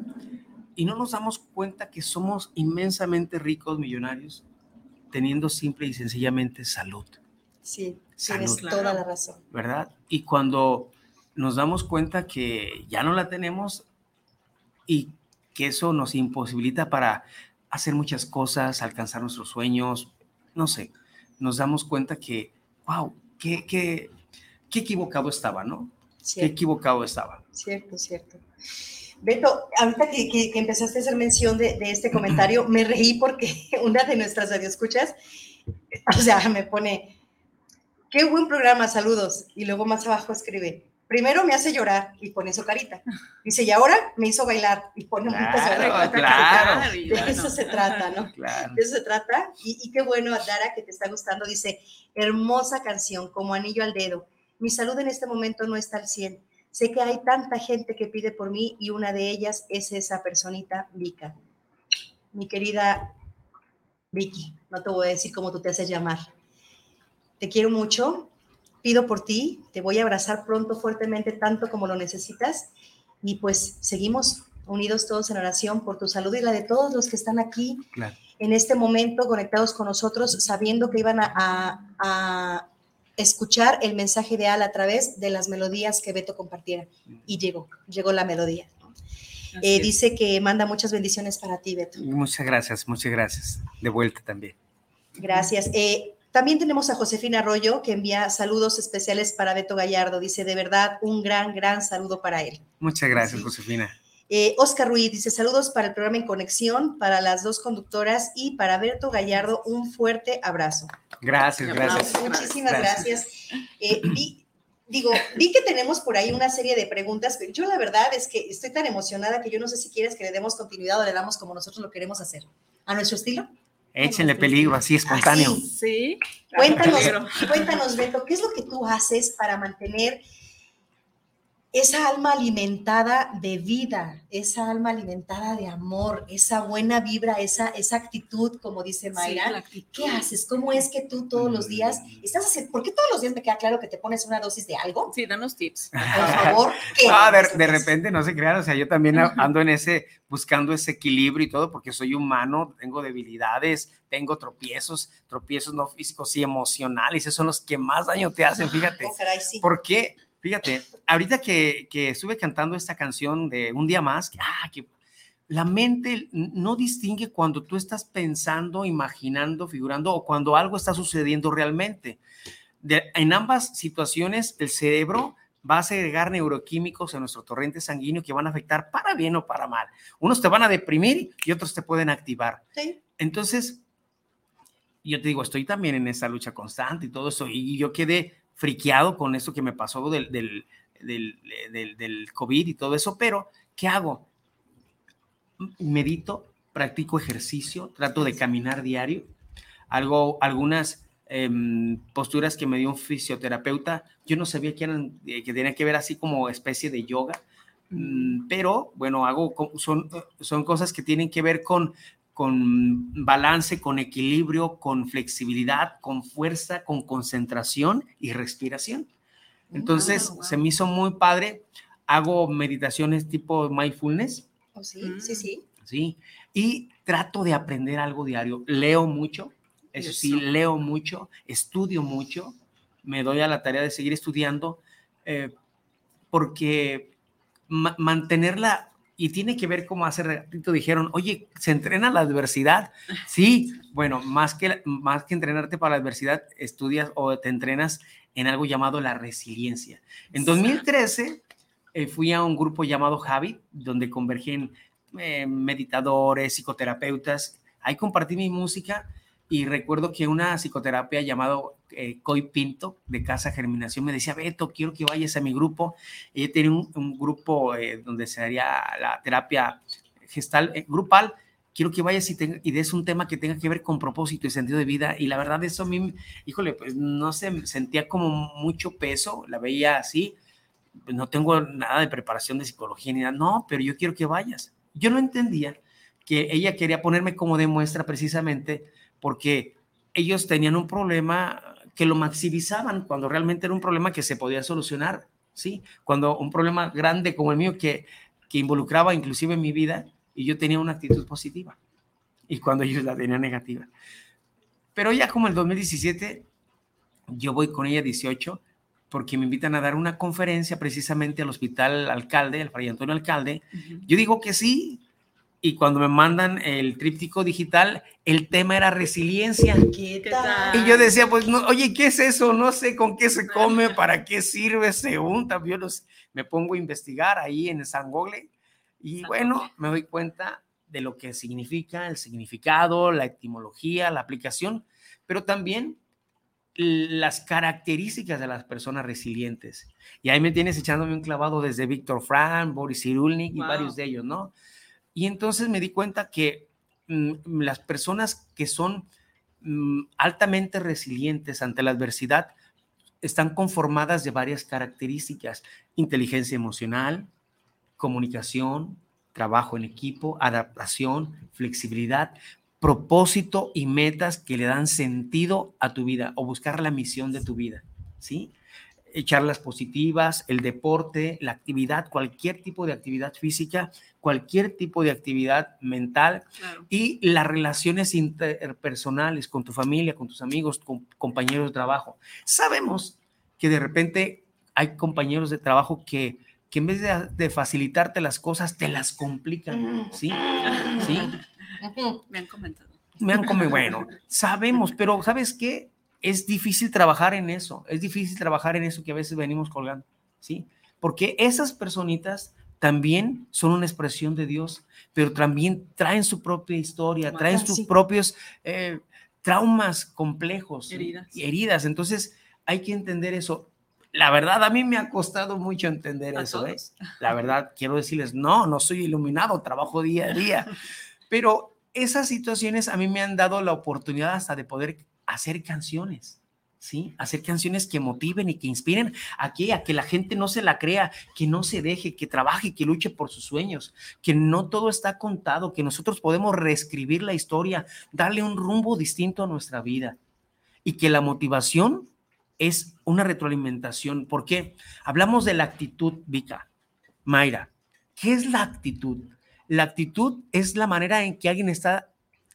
y no nos damos cuenta que somos inmensamente ricos, millonarios, teniendo simple y sencillamente salud. Sí, Salud. tienes toda la razón. ¿verdad? Y cuando nos damos cuenta que ya no la tenemos y que eso nos imposibilita para hacer muchas cosas, alcanzar nuestros sueños, no sé, nos damos cuenta que, wow, qué, qué, qué equivocado estaba, ¿no? Qué Cierto. equivocado estaba. Cierto, cierto. Beto, ahorita que, que- que empezaste a hacer mención de, de este comentario, me reí porque una de nuestras radioescuchas, o sea, me pone, qué buen programa, saludos. Y luego más abajo escribe, primero me hace llorar y pone su carita. Dice, y ahora me hizo bailar y pone un Claro, claro, De claro. eso se trata, ¿no? Claro. De eso se trata. Y, y qué bueno, Dara, que te está gustando. Dice, hermosa canción, como anillo al dedo. Mi salud en este momento no está al 100. Sé que hay tanta gente que pide por mí y una de ellas es esa personita, Vika. Mi querida Vicky, no te voy a decir cómo tú te haces llamar. Te quiero mucho, pido por ti, te voy a abrazar pronto fuertemente tanto como lo necesitas y pues seguimos unidos todos en oración por tu salud y la de todos los que están aquí Claro. en este momento conectados con nosotros, sabiendo que iban a, a- a escuchar el mensaje ideal a través de las melodías que Beto compartiera. Y llegó, llegó la melodía. Eh, dice que manda muchas bendiciones para ti, Beto. Muchas gracias, muchas gracias. De vuelta también. Gracias. Eh, también tenemos a Josefina Arroyo, que envía saludos especiales para Beto Gallardo. Dice, de verdad, un gran, gran saludo para él. Muchas gracias, Josefina. Eh, Oscar Ruiz dice saludos para el programa En Conexión, para las dos conductoras y para Berto Gallardo, un fuerte abrazo. Gracias, gracias. Muchísimas gracias. Eh, vi- digo, vi que tenemos por ahí una serie de preguntas, pero yo la verdad es que estoy tan emocionada que yo no sé si quieres que le demos continuidad o le damos como nosotros lo queremos hacer, a nuestro estilo. Échenle peligro, así espontáneo. Sí. Cuéntanos, Peligro. cuéntanos, Beto, ¿qué es lo que tú haces para mantener esa alma alimentada de vida, esa alma alimentada de amor, esa buena vibra, esa, esa actitud, como dice Mayra? actitud. ¿Qué haces? ¿Cómo es que tú todos los días estás haciendo? ¿Por qué todos los días me queda claro que te pones una dosis de algo? Sí, danos tips. Por favor, ¿qué? Ah, de, de repente no se crean, o sea, yo también ando en ese, buscando ese equilibrio y todo, porque soy humano, tengo debilidades, tengo tropiezos, tropiezos no físicos y emocionales, esos son los que más daño te hacen, fíjate. Oh, caray, sí. ¿Por qué? Fíjate, ahorita que, que estuve cantando esta canción de Un día más, que, ah, que la mente no distingue cuando tú estás pensando, imaginando, figurando o cuando algo está sucediendo realmente. De- en ambas situaciones, el cerebro va a segregar neuroquímicos en nuestro torrente sanguíneo que van a afectar para bien o para mal. Unos te van a deprimir y otros te pueden activar. Sí. Entonces, yo te digo, estoy también en esa lucha constante y todo eso, y yo quedé friqueado con eso que me pasó del, del, del, del- COVID y todo eso, pero ¿qué hago? Medito, practico ejercicio, trato de caminar diario, algo, algunas em, posturas que me dio un fisioterapeuta, yo no sabía que eran, eh, que tenían que ver así como especie de yoga, Mm, Pero bueno, hago, son, son cosas que tienen que ver con, con balance, con equilibrio, con flexibilidad, con fuerza, con concentración y respiración. Entonces, se me hizo muy padre. Hago meditaciones tipo mindfulness, Oh, sí, sí, sí. ¿sí? Y trato de aprender algo diario. Leo mucho, eso sí, leo mucho, estudio mucho, me doy a la tarea de seguir estudiando, eh, porque ma- mantenerla, y tiene que ver como hace ratito dijeron, oye, ¿se entrena la adversidad? Sí, bueno, más que, más que entrenarte para la adversidad, estudias o te entrenas en algo llamado la resiliencia. En 2013 eh, fui a un grupo llamado Javi, donde convergen eh, meditadores, psicoterapeutas. Ahí compartí mi música y recuerdo que una psicoterapia llamado eh, Coy Pinto de Casa Germinación me decía, Beto, quiero que vayas a mi grupo. Ella tiene un, grupo eh, donde se haría la terapia gestal, eh, grupal. Quiero que vayas y, te- y des un tema que tenga que ver con propósito y sentido de vida. Y la verdad, eso a mí, híjole, pues no sé, sentía como mucho peso, la veía así. No tengo nada de preparación de psicología ni nada. No, pero yo quiero que vayas. Yo no entendía que ella quería ponerme como de muestra precisamente porque ellos tenían un problema que lo maximizaban cuando realmente era un problema que se podía solucionar, ¿sí? Cuando un problema grande como el mío que, que involucraba inclusive mi vida y yo tenía una actitud positiva y cuando ellos la tenían negativa. Pero ya como el 2017, yo voy con ella 18 porque me invitan a dar una conferencia precisamente al hospital alcalde, el Fray Antonio Alcalde. Yo digo que sí, y cuando me mandan el tríptico digital, el tema era resiliencia. ¿Qué tal? Y yo decía, pues, no, oye, ¿qué es eso? No sé con qué se come, para qué sirve, se unta. Yo los, me pongo a investigar ahí en San Google y bueno, me doy cuenta de lo que significa, el significado, la etimología, la aplicación, pero también las características de las personas resilientes. Y ahí me tienes echándome un clavado desde Víctor Frank, Boris Cyrulnik y Wow. varios de ellos, ¿no? Y entonces me di cuenta que mm, las personas que son mm, altamente resilientes ante la adversidad están conformadas de varias características, inteligencia emocional, comunicación, trabajo en equipo, adaptación, flexibilidad, propósito y metas que le dan sentido a tu vida o buscar la misión de tu vida, ¿sí? Echarlas positivas, el deporte, la actividad, cualquier tipo de actividad física, cualquier tipo de actividad mental y las relaciones interpersonales con tu familia, con tus amigos, con compañeros de trabajo. Sabemos que de repente hay compañeros de trabajo que, que en vez de, de facilitarte las cosas, te las complican, ¿sí? ¿Sí? Me han comentado. me han comido, bueno, sabemos, pero ¿sabes qué? Es difícil trabajar en eso, es difícil trabajar en eso que a veces venimos colgando, ¿sí? Porque esas personitas también son una expresión de Dios, pero también traen su propia historia, traen sus sí. propios eh, traumas complejos, Heridas. y heridas. Entonces, hay que entender eso. La verdad, a mí me ha costado mucho entender ¿A eso. ¿eh? La verdad, quiero decirles, no, no soy iluminado, trabajo día a día. Pero esas situaciones a mí me han dado la oportunidad hasta de poder hacer canciones, ¿sí? Hacer canciones que motiven y que inspiren a que, a que la gente no se la crea, que no se deje, que trabaje, que luche por sus sueños, que no todo está contado, que nosotros podemos reescribir la historia, darle un rumbo distinto a nuestra vida y que la motivación es una retroalimentación. ¿Por qué? Hablamos de la actitud, Vika. Mayra, ¿qué es la actitud? La actitud es la manera en que alguien está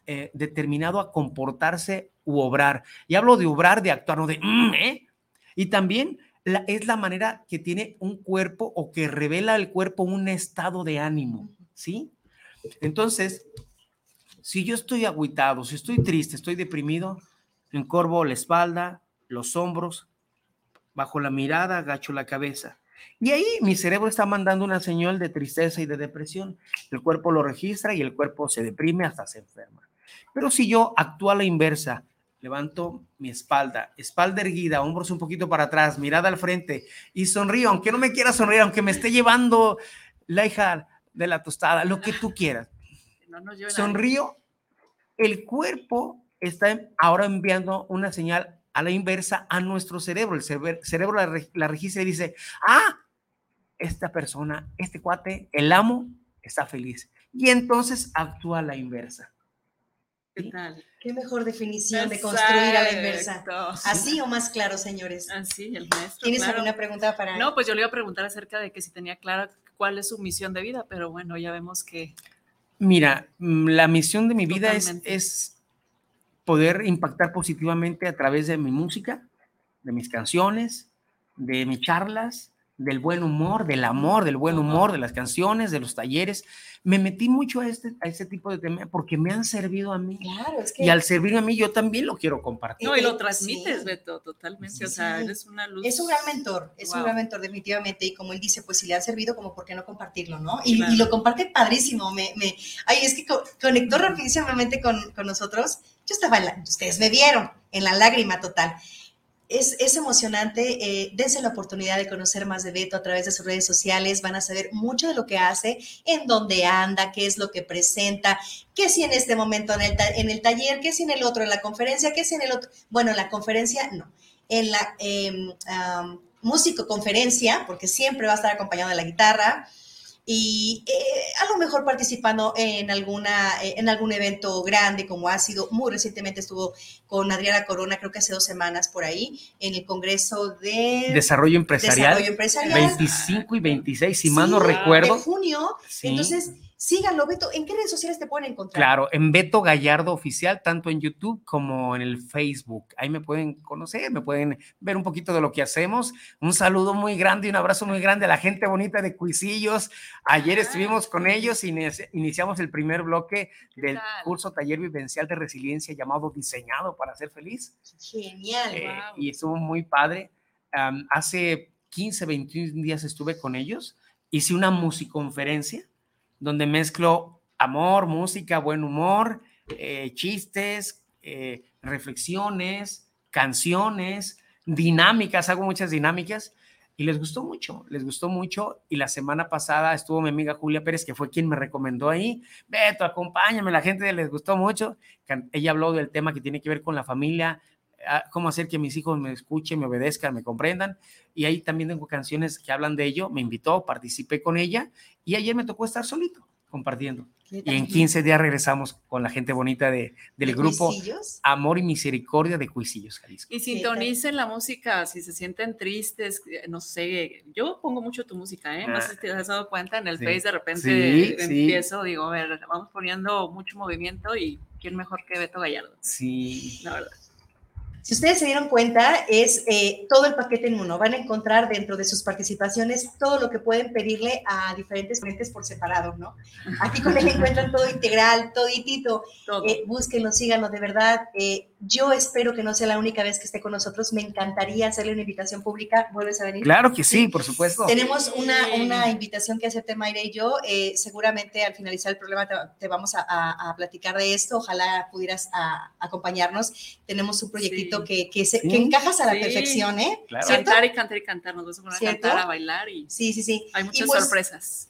eh, determinado a comportarse u obrar. Y hablo de obrar, de actuar, no de, "Mm, ¿eh?". Y también es la manera que tiene un cuerpo o que revela el cuerpo un estado de ánimo, ¿sí? Entonces, si yo estoy agüitado, si estoy triste, estoy deprimido, encorvo la espalda, los hombros, bajo la mirada, agacho la cabeza. Y ahí mi cerebro está mandando una señal de tristeza y de depresión. El cuerpo lo registra y el cuerpo se deprime hasta se enferma. Pero si yo actúo a la inversa, levanto mi espalda, espalda erguida, hombros un poquito para atrás, mirada al frente y sonrío, aunque no me quiera sonreír, aunque me esté llevando la hija de la tostada, lo que tú quieras. No Sonrío, el cuerpo está ahora enviando una señal a la inversa a nuestro cerebro. El cerebro, cerebro la, la registra y dice, ah, esta persona, este cuate, el amo, está feliz. Y entonces actúa a la inversa. ¿Qué tal? Qué mejor definición de construir a la inversa. Así o más claro, señores. Así, el maestro. ¿Tienes claro. alguna pregunta para.? No, pues yo le iba a preguntar acerca de que si tenía clara cuál es su misión de vida, pero bueno, ya vemos que. Mira, mm, la misión de mi vida es, es poder impactar positivamente a través de mi música, de mis canciones, de mis charlas, del buen humor, del amor, del buen humor, de las canciones, de los talleres. Me metí mucho a este, a este tipo de temas porque me han servido a mí. Claro, es que. Y al servirme a mí, yo también lo quiero compartir. No, y Eh, lo transmites, sí. Beto, totalmente. O sea, Sí. eres una luz. Es un gran mentor, es un Wow. gran mentor definitivamente y como él dice, pues si le ha servido, como por qué no compartirlo, ¿no? Y, Claro. y lo comparte padrísimo, me, me, ay, es que co- conectó rapidísimamente con, con nosotros. Yo estaba, en la- ustedes me vieron, en la lágrima total. Es, es emocionante, eh, dense la oportunidad de conocer más de Beto a través de sus redes sociales, van a saber mucho de lo que hace, en dónde anda, qué es lo que presenta, qué si en este momento en el, en el taller, qué si en el otro, en la conferencia, qué si en el otro, bueno, en la conferencia no, en la eh, um, músico conferencia, porque siempre va a estar acompañado de la guitarra, y eh, a lo mejor participando en, alguna, eh, en algún evento grande, como ha sido, muy recientemente estuvo con Adriana Corona, creo que hace dos semanas por ahí, en el Congreso de Desarrollo empresarial, Desarrollo empresarial. 25 y 26, si mal no Sí, recuerdo. De junio. Sí. Entonces, síganlo, Beto. ¿En qué redes sociales te pueden encontrar? Claro, en Beto Gallardo Oficial, tanto en YouTube como en el Facebook. Ahí me pueden conocer, me pueden ver un poquito de lo que hacemos. Un saludo muy grande y un abrazo muy grande a la gente bonita de Cuisillos. Ayer estuvimos con ellos y inici- iniciamos el primer bloque del curso Taller Vivencial de Resiliencia llamado Diseñado para ser feliz. Genial. Eh, wow. y estuvo muy padre. Hace 15, 21 días estuve con ellos. Hice una musiconferencia donde mezclo amor, música, buen humor, eh, chistes, eh, reflexiones, canciones, dinámicas, hago muchas dinámicas y les gustó mucho, les gustó mucho y la semana pasada estuvo mi amiga Julia Pérez, que fue quien me recomendó ahí, Beto, acompáñame, la gente les gustó mucho, ella habló del tema que tiene que ver con la familia, cómo hacer que mis hijos me escuchen, me obedezcan, me comprendan. Y ahí también tengo canciones que hablan de ello. Me invitó, participé con ella y ayer me tocó estar solito compartiendo. ¿Qué Y en tal? 15 días regresamos con la gente bonita de, del ¿De grupo Cuisillos? Amor y Misericordia de Cuisillos, Jalisco. Y sintonicen la música si se sienten tristes, eh, no sé, yo pongo mucho tu música, ¿eh? No sé si te has dado cuenta, en el Ah, Sí. Face de repente Sí, sí. empiezo, digo, a ver, vamos poniendo mucho movimiento y quién mejor que Beto Gallardo, Sí. la verdad. Si ustedes se dieron cuenta, es eh, todo el paquete en uno. Van a encontrar dentro de sus participaciones todo lo que pueden pedirle a diferentes clientes por separado, ¿no? Aquí con él encuentran todo integral, toditito. Eh, búsquenlo, síganlo, de verdad. Eh, yo espero que no sea la única vez que esté con nosotros. Me encantaría hacerle una invitación pública. ¿Vuelves a venir? Claro que sí, por supuesto. Tenemos una, una invitación que hacerte, Mayra y yo. Eh, seguramente al finalizar el programa te, te vamos a, a- a platicar de esto. Ojalá pudieras a- acompañarnos. Tenemos un proyectito que, que, se- Sí, que encajas a la sí. perfección, ¿eh? Claro. ¿Cierto? Cantar y cantar y cantar, nos vamos a poner a cantar, a bailar y Sí, sí, sí. hay muchas pues, sorpresas.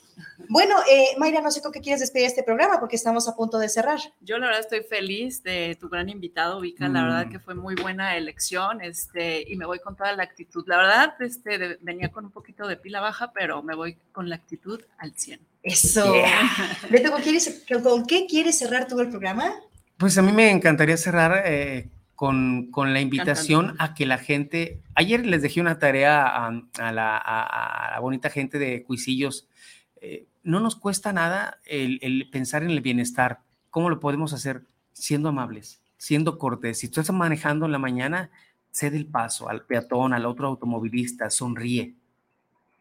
Bueno, eh, Mayra, no sé con qué quieres despedir este programa porque estamos a punto de cerrar. Yo la verdad estoy feliz de tu gran invitado, Vika, la verdad Mm. que fue muy buena elección, este, y me voy con toda la actitud. La verdad, este, de- venía con un poquito de pila baja, pero me voy con la actitud al 100. Eso. Beto, ¿con, quieres- con qué quieres cerrar todo el programa? Pues a mí me encantaría cerrar eh, con, con la invitación a que la gente. Ayer les dejé una tarea a, a la, a- a la bonita gente de Cuisillos. Eh, no nos cuesta nada el, el pensar en el bienestar. ¿Cómo lo podemos hacer? Siendo amables, siendo cortés. Si tú estás manejando en la mañana, cede el paso al peatón, al otro automovilista, sonríe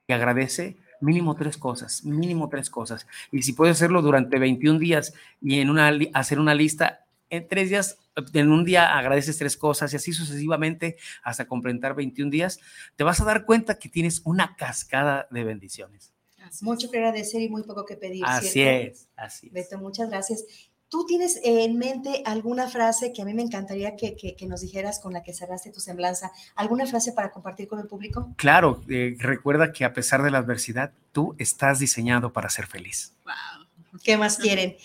y agradece mínimo tres cosas, mínimo tres cosas. Y si puedes hacerlo durante 21 días y en una, hacer una lista, en tres días, en un día agradeces tres cosas y así sucesivamente hasta completar 21 días, te vas a dar cuenta que tienes una cascada de bendiciones. Mucho que agradecer y muy poco que pedir. Así ¿cierto? es, así es. Beto, muchas gracias. ¿Tú tienes en mente alguna frase que a mí me encantaría que, que- que nos dijeras con la que cerraste tu semblanza? ¿Alguna frase para compartir con el público? Claro, eh, recuerda que a pesar de la adversidad, tú estás diseñado para ser feliz. ¿Qué más quieren?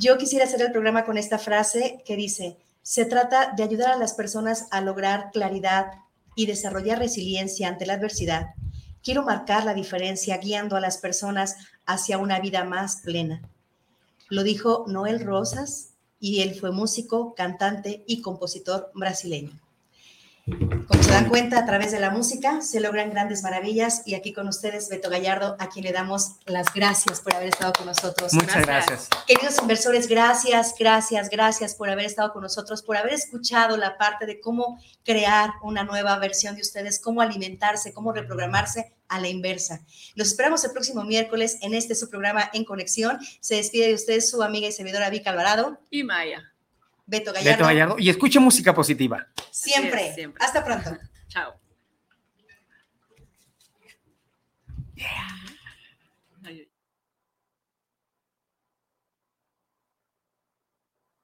Yo quisiera hacer el programa con esta frase que dice, se trata de ayudar a las personas a lograr claridad y desarrollar resiliencia ante la adversidad. Quiero marcar la diferencia guiando a las personas hacia una vida más plena. Lo dijo Noel Rosas y él fue músico, cantante y compositor brasileño. Como se dan cuenta, a través de la música se logran grandes maravillas y aquí con ustedes, Beto Gallardo, a quien le damos las gracias por haber estado con nosotros. Muchas gracias. Queridos inversores, gracias, gracias, gracias por haber estado con nosotros, por haber escuchado la parte de cómo crear una nueva versión de ustedes, cómo alimentarse, cómo reprogramarse a la inversa. Los esperamos el próximo miércoles en este su programa En Conexión. Se despide de ustedes su amiga y servidora Vika Alvarado. Y Maya. Beto Gallardo. Beto Gallardo. Y escuche música positiva. Siempre. es, siempre. Hasta pronto. Chao. Yeah.